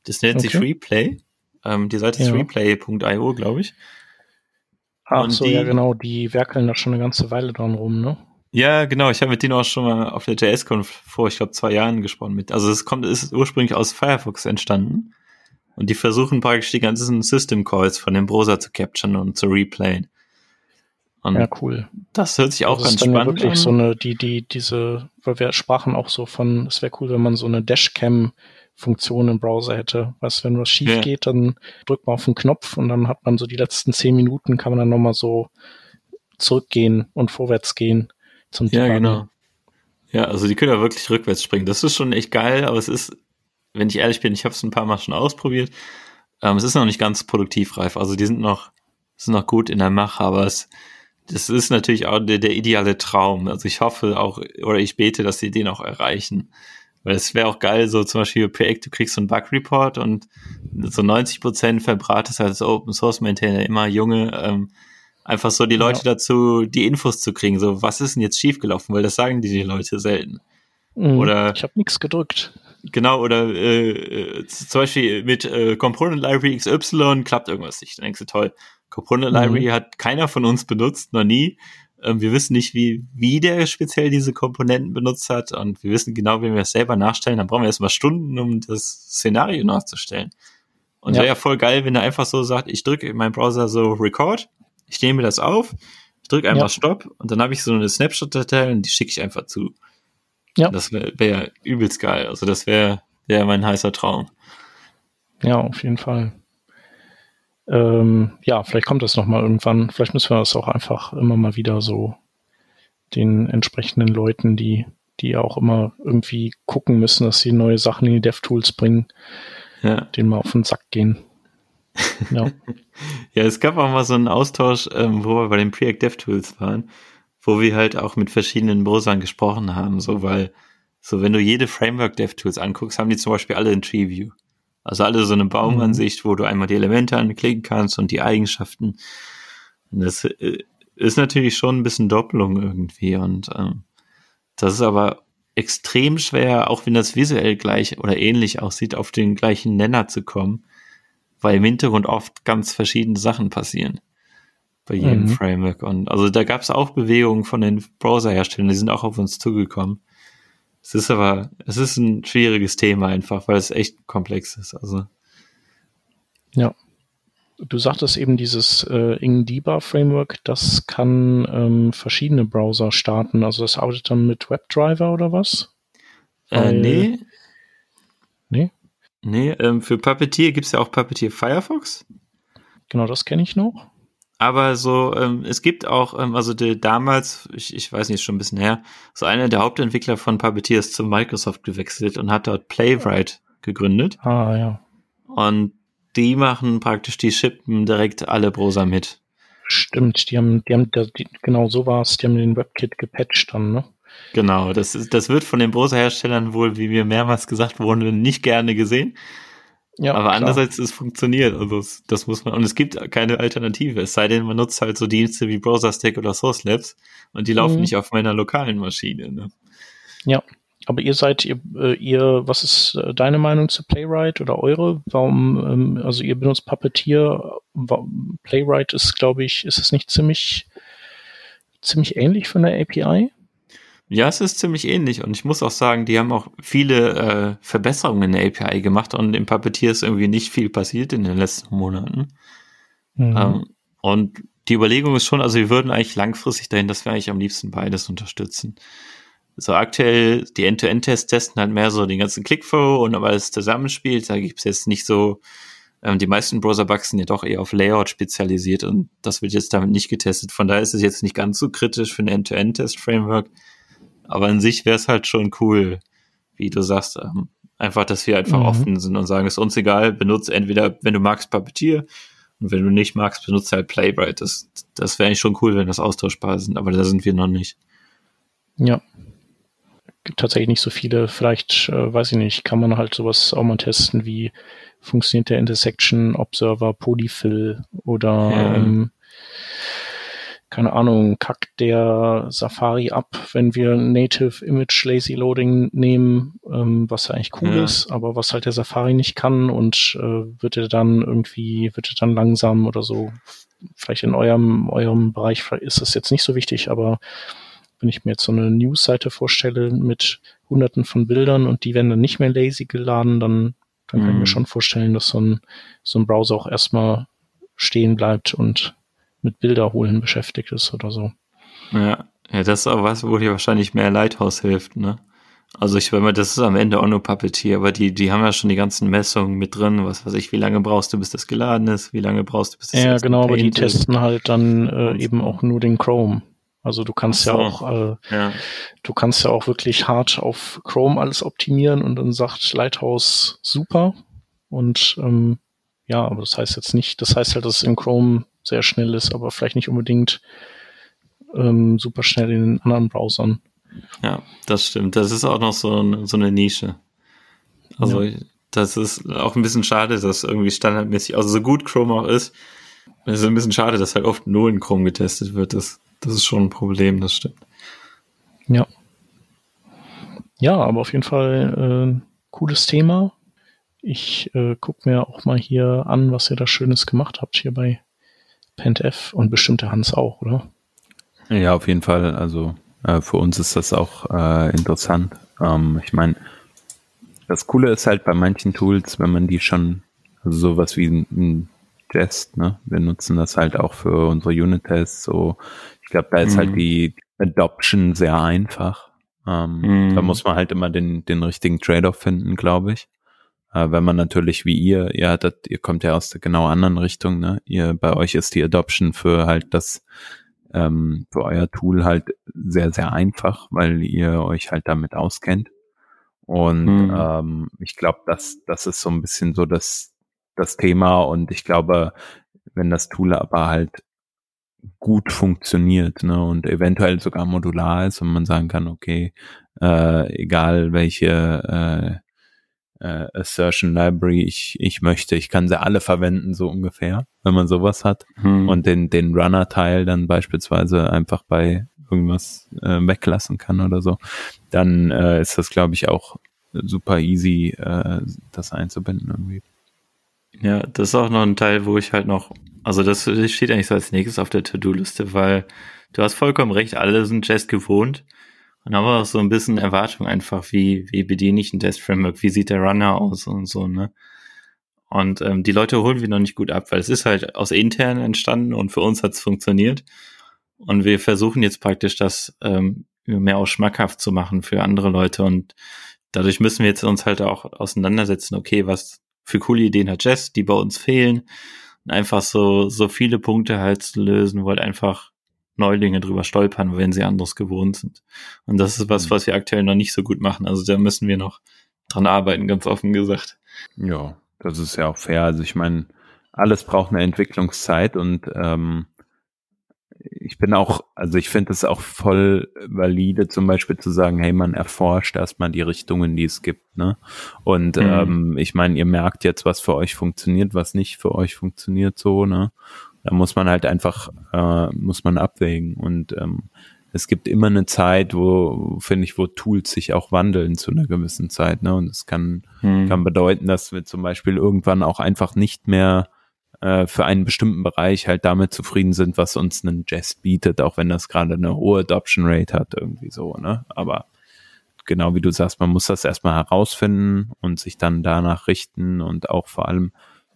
Das nennt okay. sich Replay. Ähm, die Seite ist ja. replay.io, glaube ich. Ach und so, die, ja genau, die werkeln da schon eine ganze Weile dran rum, ne? Ja, genau. Ich habe mit denen auch schon mal auf der JS-Conf vor, ich glaube, zwei Jahren gesprochen mit. Also es kommt, ist ursprünglich aus Firefox entstanden. Und die versuchen praktisch die ganzen System Calls von dem Browser zu capturen und zu replayen. Und ja, cool. Das hört sich auch das ganz ist dann spannend wirklich an. so eine, die, die, diese, weil wir sprachen auch so von, es wäre cool, wenn man so eine Dashcam-Funktion im Browser hätte. Weißt wenn was schief ja. geht, dann drückt man auf den Knopf und dann hat man so die letzten zehn Minuten, kann man dann nochmal so zurückgehen und vorwärts gehen zum Ja, genau. Ja, also die können ja wirklich rückwärts springen. Das ist schon echt geil, aber es ist, wenn ich ehrlich bin, ich habe es ein paar Mal schon ausprobiert. Ähm, es ist noch nicht ganz produktivreif. Also die sind noch, sind noch gut in der Mache, aber es, das ist natürlich auch der, der ideale Traum. Also ich hoffe auch, oder ich bete, dass sie den auch erreichen. Weil es wäre auch geil, so zum Beispiel Projekt, du kriegst so einen Bug-Report und so 90 Prozent verbratest als Open Source Maintainer immer junge, ähm, einfach so die Leute ja. dazu, die Infos zu kriegen. So, was ist denn jetzt schiefgelaufen? Weil das sagen die, die Leute selten. Mhm, oder ich habe nichts gedrückt. Genau, oder äh, äh, zum Beispiel mit äh, Component Library XY klappt irgendwas nicht. Dann denkst du, toll, Component mhm. Library hat keiner von uns benutzt, noch nie. Ähm, wir wissen nicht, wie, wie der speziell diese Komponenten benutzt hat und wir wissen genau, wenn wir es selber nachstellen, dann brauchen wir erstmal Stunden, um das Szenario nachzustellen. Und ja. wäre ja voll geil, wenn er einfach so sagt, ich drücke in meinem Browser so Record ich nehme das auf, ich drücke einfach ja. Stopp und dann habe ich so eine Snapshot-Datei und die schicke ich einfach zu. Ja. Das wäre wär übelst geil. Also das wäre wär mein heißer Traum. Ja, auf jeden Fall. Ähm, ja, vielleicht kommt das nochmal irgendwann. Vielleicht müssen wir das auch einfach immer mal wieder so den entsprechenden Leuten, die, die ja auch immer irgendwie gucken müssen, dass sie neue Sachen in die DevTools bringen, ja. denen mal auf den Sack gehen. Ja. ja, es gab auch mal so einen Austausch, ähm, wo wir bei den Preact DevTools waren, wo wir halt auch mit verschiedenen Browsern gesprochen haben, so weil, so wenn du jede Framework DevTools anguckst, haben die zum Beispiel alle ein TreeView. Also alle so eine Baumansicht, mhm. wo du einmal die Elemente anklicken kannst und die Eigenschaften. Und das äh, ist natürlich schon ein bisschen Doppelung irgendwie und ähm, das ist aber extrem schwer, auch wenn das visuell gleich oder ähnlich aussieht, auf den gleichen Nenner zu kommen, weil im Hintergrund oft ganz verschiedene Sachen passieren bei jedem mhm. Framework. Und also da gab es auch Bewegungen von den Browserherstellern, die sind auch auf uns zugekommen. Es ist aber, es ist ein schwieriges Thema einfach, weil es echt komplex ist. Also. Ja. Du sagtest eben dieses äh, ingDiba Framework, das kann ähm, verschiedene Browser starten. Also das arbeitet dann mit WebDriver oder was? Äh, nee. Nee? Nee, ähm, für Puppeteer gibt es ja auch Puppeteer Firefox. Genau, das kenne ich noch aber so, ähm, es gibt auch, ähm, also die, damals, ich, ich weiß nicht, schon ein bisschen her, so einer der Hauptentwickler von Puppeteer ist zu Microsoft gewechselt und hat dort Playwright gegründet. Ah, ja. Und die machen praktisch, die shippen direkt alle Browser mit. Stimmt, die haben, die haben, die, genau so war es, die haben den WebKit gepatcht dann, ne? Genau, das, ist, das wird von den Browserherstellern wohl, wie mir mehrmals gesagt wurde, nicht gerne gesehen. Ja, aber klar. andererseits, es funktioniert. Also das, das muss man, und es gibt keine Alternative. Es sei denn, man nutzt halt so Dienste wie BrowserStack oder Source Labs und die laufen mhm. nicht auf meiner lokalen Maschine. Ne? Ja, aber ihr seid, ihr, äh, ihr, was ist äh, deine Meinung zu Playwright oder eure? Warum, ähm, also ihr benutzt Puppeteer, Playwright ist, glaube ich, ist es nicht ziemlich, ziemlich ähnlich von der API? Ja, es ist ziemlich ähnlich und ich muss auch sagen, die haben auch viele äh, Verbesserungen in der API gemacht und im Puppeteer ist irgendwie nicht viel passiert in den letzten Monaten. Mhm. Ähm, und die Überlegung ist schon, also wir würden eigentlich langfristig dahin, dass wir eigentlich am liebsten beides unterstützen. So aktuell, die End-to-End-Tests testen halt mehr so den ganzen Clickflow und aber es zusammenspielt, da gibt es jetzt nicht so, ähm, die meisten Browser-Bugs sind ja doch eher auf Layout spezialisiert und das wird jetzt damit nicht getestet. Von daher ist es jetzt nicht ganz so kritisch für ein End-to-End-Test-Framework. Aber an sich wäre es halt schon cool, wie du sagst, ähm, einfach, dass wir einfach mhm. offen sind und sagen, ist uns egal, benutze entweder, wenn du magst, Puppeteer und wenn du nicht magst, benutze halt Playwright. Das, das wäre eigentlich schon cool, wenn das austauschbar sind, aber da sind wir noch nicht. Ja. Gibt tatsächlich nicht so viele. Vielleicht, äh, weiß ich nicht, kann man halt sowas auch mal testen, wie funktioniert der Intersection Observer Polyfill oder ja. ähm, keine Ahnung, kackt der Safari ab, wenn wir Native Image Lazy Loading nehmen, ähm, was ja eigentlich cool ja. ist, aber was halt der Safari nicht kann und äh, wird er dann irgendwie, wird er dann langsam oder so. Vielleicht in eurem, eurem Bereich ist das jetzt nicht so wichtig, aber wenn ich mir jetzt so eine News-Seite vorstelle mit hunderten von Bildern und die werden dann nicht mehr lazy geladen, dann, dann kann ich mir mhm. schon vorstellen, dass so ein, so ein Browser auch erstmal stehen bleibt und mit Bilder holen beschäftigt ist oder so. Ja, ja, das ist auch was, wo dir wahrscheinlich mehr Lighthouse hilft, ne? Also ich meine, das ist am Ende auch nur Puppeteer, aber die, die haben ja schon die ganzen Messungen mit drin, was weiß ich, wie lange brauchst du, bis das geladen ist, wie lange brauchst du, bis das Ja, genau, aber die testen halt dann äh, eben auch nur den Chrome. Also du kannst so, ja auch, äh, ja. du kannst ja auch wirklich hart auf Chrome alles optimieren und dann sagt Lighthouse super. Und ähm, ja, aber das heißt jetzt nicht, das heißt halt, dass es in Chrome sehr schnell ist, aber vielleicht nicht unbedingt ähm, super schnell in den anderen Browsern. Ja, das stimmt. Das ist auch noch so, ein, so eine Nische. Also ja. das ist auch ein bisschen schade, dass irgendwie standardmäßig, also so gut Chrome auch ist, es ist ein bisschen schade, dass halt oft nur in Chrome getestet wird. Das, das ist schon ein Problem, das stimmt. Ja. Ja, aber auf jeden Fall äh, cooles Thema. Ich äh, gucke mir auch mal hier an, was ihr da Schönes gemacht habt hier bei PentF und bestimmt der Hans auch, oder? Ja, auf jeden Fall. Also äh, für uns ist das auch äh, interessant. Ähm, ich meine, das Coole ist halt bei manchen Tools, wenn man die schon, also sowas wie ein, ein Jest, ne? Wir nutzen das halt auch für unsere Unit-Tests. So, ich glaube, da ist halt mhm. halt die Adoption sehr einfach. Ähm, mhm. Da muss man halt immer den, den richtigen Trade-off finden, glaube ich. Äh, wenn man natürlich wie ihr, ihr hattet, ihr kommt ja aus der genau anderen Richtung, ne? Ihr, bei euch ist die Adoption für halt das, ähm, für euer Tool halt sehr, sehr einfach, weil ihr euch halt damit auskennt. Und mhm. ähm, ich glaube, das, das ist so ein bisschen so das, das Thema. Und ich glaube, wenn das Tool aber halt gut funktioniert ne, und eventuell sogar modular ist und man sagen kann, okay, äh, egal welche äh, Assertion Library ich, ich möchte, ich kann sie alle verwenden, so ungefähr, wenn man sowas hat. Hm. Und den, den Runner-Teil dann beispielsweise einfach bei irgendwas äh, weglassen kann oder so, dann äh, ist das, glaube ich, auch super easy, äh, das einzubinden irgendwie. Ja, das ist auch noch ein Teil, wo ich halt noch, also das steht eigentlich so als nächstes auf der To-Do-Liste, weil du hast vollkommen recht, alle sind Jest gewohnt und haben auch so ein bisschen Erwartung einfach, wie, wie bediene ich ein Test-Framework, wie sieht der Runner aus und so, ne? Und ähm, die Leute holen wir noch nicht gut ab, weil es ist halt aus intern entstanden und für uns hat es funktioniert. Und wir versuchen jetzt praktisch das ähm, mehr auch schmackhaft zu machen für andere Leute. Und dadurch müssen wir jetzt uns halt auch auseinandersetzen, okay, was für coole Ideen hat Jess, die bei uns fehlen. Und einfach so, so viele Punkte halt zu lösen, wo halt einfach Neulinge drüber stolpern, wenn sie anderes gewohnt sind. Und das ist was, mhm. was wir aktuell noch nicht so gut machen. Also da müssen wir noch dran arbeiten, ganz offen gesagt. Ja, das ist ja auch fair. Also ich meine, alles braucht eine Entwicklungszeit und ähm, ich bin auch, also ich finde es auch voll valide, zum Beispiel zu sagen, hey, man erforscht erstmal die Richtungen, die es gibt, ne? Und mhm. ähm, ich meine, ihr merkt jetzt, was für euch funktioniert, was nicht für euch funktioniert, so, ne? Da muss man halt einfach, äh, muss man abwägen. Und ähm, es gibt immer eine Zeit, wo, finde ich, wo Tools sich auch wandeln zu einer gewissen Zeit, ne? Und es kann, mhm. kann bedeuten, dass wir zum Beispiel irgendwann auch einfach nicht mehr äh, für einen bestimmten Bereich halt damit zufrieden sind, was uns ein Jazz bietet, auch wenn das gerade eine hohe Adoption Rate hat, irgendwie so, ne? Aber genau wie du sagst, man muss das erstmal herausfinden und sich dann danach richten und auch vor allem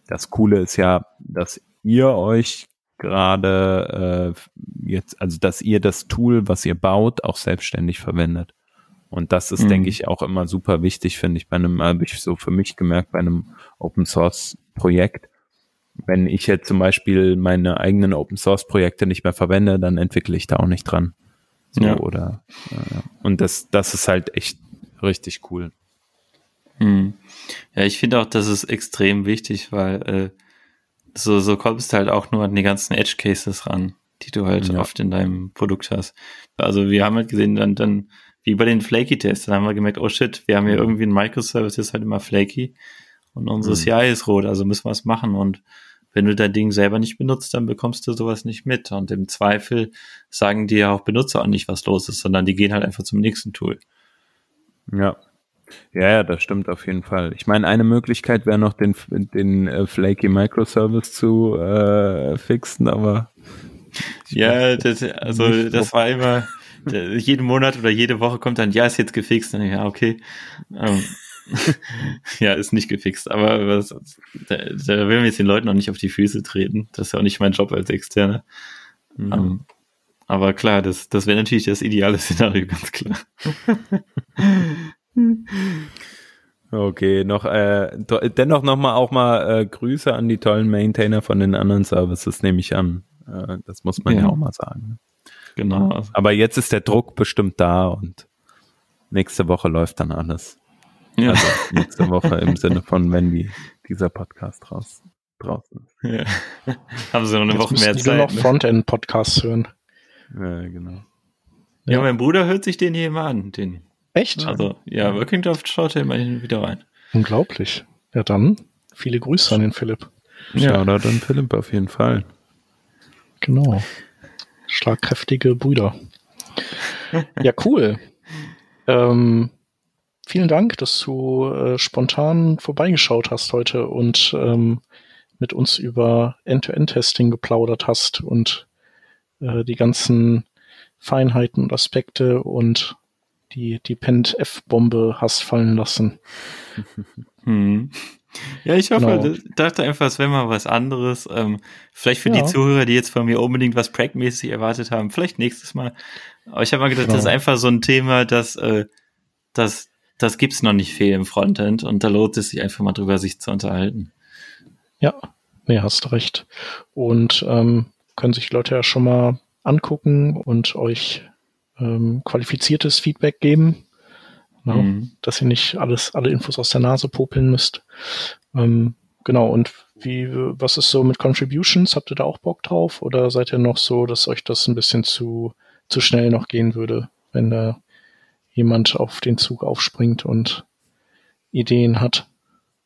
das Coole ist ja, dass ihr euch gerade äh, jetzt, also dass ihr das Tool, was ihr baut, auch selbstständig verwendet. Und das ist, mhm. denke ich, auch immer super wichtig, finde ich, bei einem, habe ich so für mich gemerkt, bei einem Open Source Projekt, wenn ich jetzt zum Beispiel meine eigenen Open Source Projekte nicht mehr verwende, dann entwickle ich da auch nicht dran. So, ja. oder äh, und das, das ist halt echt richtig cool. Hm. Ja, ich finde auch, das ist extrem wichtig, weil äh, so, so kommst du halt auch nur an die ganzen Edge Cases ran, die du halt ja. oft in deinem Produkt hast. Also wir haben halt gesehen, dann, dann, wie bei den Flaky-Tests, dann haben wir gemerkt, oh shit, wir haben hier irgendwie ein Microservice, das ist halt immer flaky und unser mhm. CI ist rot, also müssen wir was machen und wenn du dein Ding selber nicht benutzt, dann bekommst du sowas nicht mit. Und im Zweifel sagen dir auch Benutzer auch nicht, was los ist, sondern die gehen halt einfach zum nächsten Tool. Ja. Ja, ja, das stimmt auf jeden Fall. Ich meine, eine Möglichkeit wäre noch, den, den äh, Flaky Microservice zu äh, fixen, aber. Ja, das, also das war immer, jeden Monat oder jede Woche kommt dann, ja, ist jetzt gefixt. Dann, ja, okay. Ähm, ja, ist nicht gefixt, aber was, da, da will wir jetzt den Leuten noch nicht auf die Füße treten. Das ist ja auch nicht mein Job als Externe. Mhm. Ähm, aber klar, das, das wäre natürlich das ideale Szenario, ganz klar. Okay, noch äh, dennoch nochmal auch mal äh, Grüße an die tollen Maintainer von den anderen Services, nehme ich an. Äh, das muss man ja. ja. auch mal sagen. Genau. Aber jetzt ist der Druck bestimmt da und nächste Woche läuft dann alles. Ja. Also nächste Woche im Sinne von, wenn die, dieser Podcast raus, draußen ist. Ja. Haben sie noch eine Jetzt Woche mehr Zeit. noch ne? Frontend-Podcasts hören. Ja, genau. Ja, ja, mein Bruder hört sich den hier immer an. Den. Echt? Also, ja, Workingcraft schaut er immer wieder rein. Unglaublich. Ja, dann viele Grüße an den Philipp. Ja, Shoutout an Philipp auf jeden Fall. Genau. Schlagkräftige Brüder. ja, cool. ähm, vielen Dank, dass du äh, spontan vorbeigeschaut hast heute und ähm, mit uns über End-to-End-Testing geplaudert hast und äh, die ganzen Feinheiten und Aspekte und die, die Pent-F-Bombe hast fallen lassen. Hm. Ja, ich hoffe, genau. dachte einfach, es wäre mal was anderes. Ähm, vielleicht für ja. die Zuhörer, die jetzt von mir unbedingt was Prack-mäßig erwartet haben, vielleicht nächstes Mal. Aber ich habe mal gedacht, genau. das ist einfach so ein Thema, das, äh, das das gibt's noch nicht viel im Frontend und da lohnt es sich einfach mal drüber, sich zu unterhalten. Ja, nee, hast recht. Und ähm, können sich Leute ja schon mal angucken und euch ähm, qualifiziertes Feedback geben, ja, ne? mhm. dass ihr nicht alles, alle Infos aus der Nase popeln müsst. Ähm, genau, und wie, was ist so mit Contributions? Habt ihr da auch Bock drauf? Oder seid ihr noch so, dass euch das ein bisschen zu, zu schnell noch gehen würde, wenn da jemand auf den Zug aufspringt und Ideen hat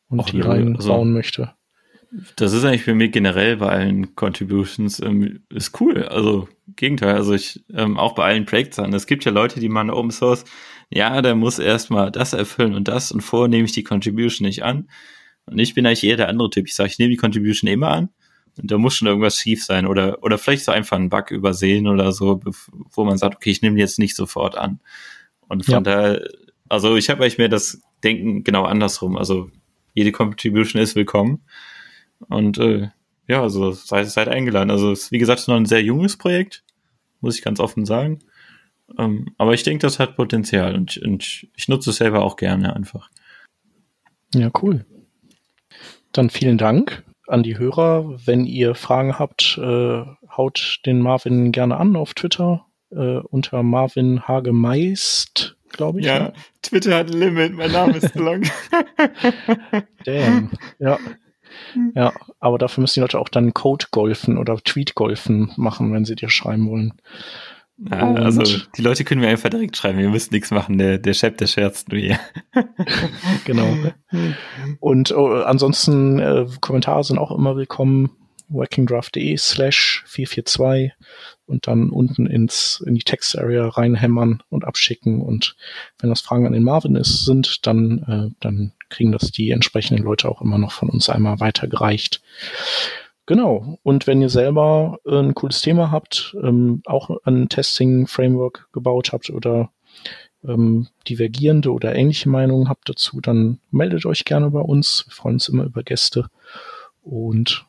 und Och, die reinbauen also, möchte? Das ist eigentlich für mich generell bei allen Contributions ähm, ist cool. Also Gegenteil, also ich ähm, auch bei allen Projekts an. Es gibt ja Leute, die machen Open Source, ja, der muss erstmal das erfüllen und das und vorher nehme ich die Contribution nicht an. Und ich bin eigentlich eher der andere Typ. Ich sage, ich nehme die Contribution immer an und da muss schon irgendwas schief sein oder, oder vielleicht so einfach ein Bug übersehen oder so, wo man sagt, okay, ich nehme jetzt nicht sofort an. Und von ja. daher, also ich habe eigentlich mehr das Denken genau andersrum. Also jede Contribution ist willkommen. Und äh, ja, also seid, seid eingeladen. Also es ist, wie gesagt, noch ein sehr junges Projekt, muss ich ganz offen sagen. Ähm, aber ich denke, das hat Potenzial und, und ich nutze es selber auch gerne einfach. Ja, cool. Dann vielen Dank an die Hörer. Wenn ihr Fragen habt, äh, haut den Marvin gerne an auf Twitter äh, unter Marvin Hagemeist, glaube ich. Ja, ja, Twitter hat ein Limit, mein Name ist zu lang. Damn, ja. Ja, aber dafür müssen die Leute auch dann Code golfen oder Tweet golfen machen, wenn sie dir schreiben wollen. Ja, also die Leute können mir einfach direkt schreiben, wir müssen nichts machen, der, der Chef, der scherzt nur hier. genau. Und oh, ansonsten äh, Kommentare sind auch immer willkommen. workingdraft.de slash 442 und dann unten ins, in die Text-Area reinhämmern und abschicken. Und wenn das Fragen an den Marvin ist, sind, dann, äh, dann kriegen das die entsprechenden Leute auch immer noch von uns einmal weitergereicht. Genau. Und wenn ihr selber ein cooles Thema habt, ähm, auch ein Testing-Framework gebaut habt oder ähm, divergierende oder ähnliche Meinungen habt dazu, dann meldet euch gerne bei uns. Wir freuen uns immer über Gäste. Und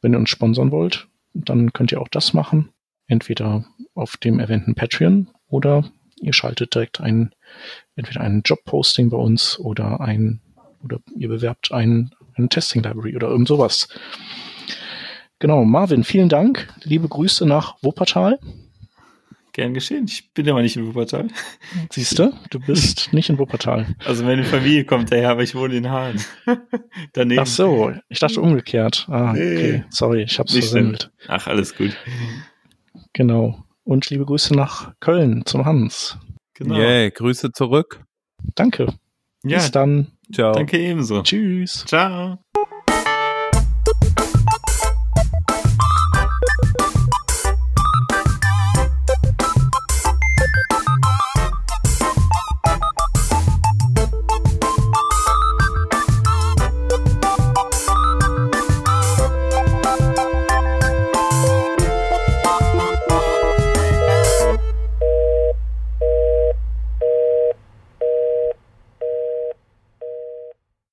wenn ihr uns sponsern wollt, dann könnt ihr auch das machen. Entweder auf dem erwähnten Patreon oder ihr schaltet direkt ein, entweder ein Job-Posting bei uns oder ein, oder ihr bewerbt ein, ein Testing Library oder irgend sowas. Genau, Marvin, vielen Dank. Liebe Grüße nach Wuppertal. Gern geschehen. Ich bin aber nicht in Wuppertal. Siehst du, du bist nicht in Wuppertal. Also meine Familie kommt daher, aber ich wohne in Hahn. Daneben. Ach so, ich dachte umgekehrt. Ah, okay. Sorry, ich hab's versemmelt. Ach, alles gut. Genau. Und liebe Grüße nach Köln zum Hans. Genau. Yeah, Grüße zurück. Danke. Ja. Bis dann. Ciao. Danke ebenso. Tschüss. Ciao.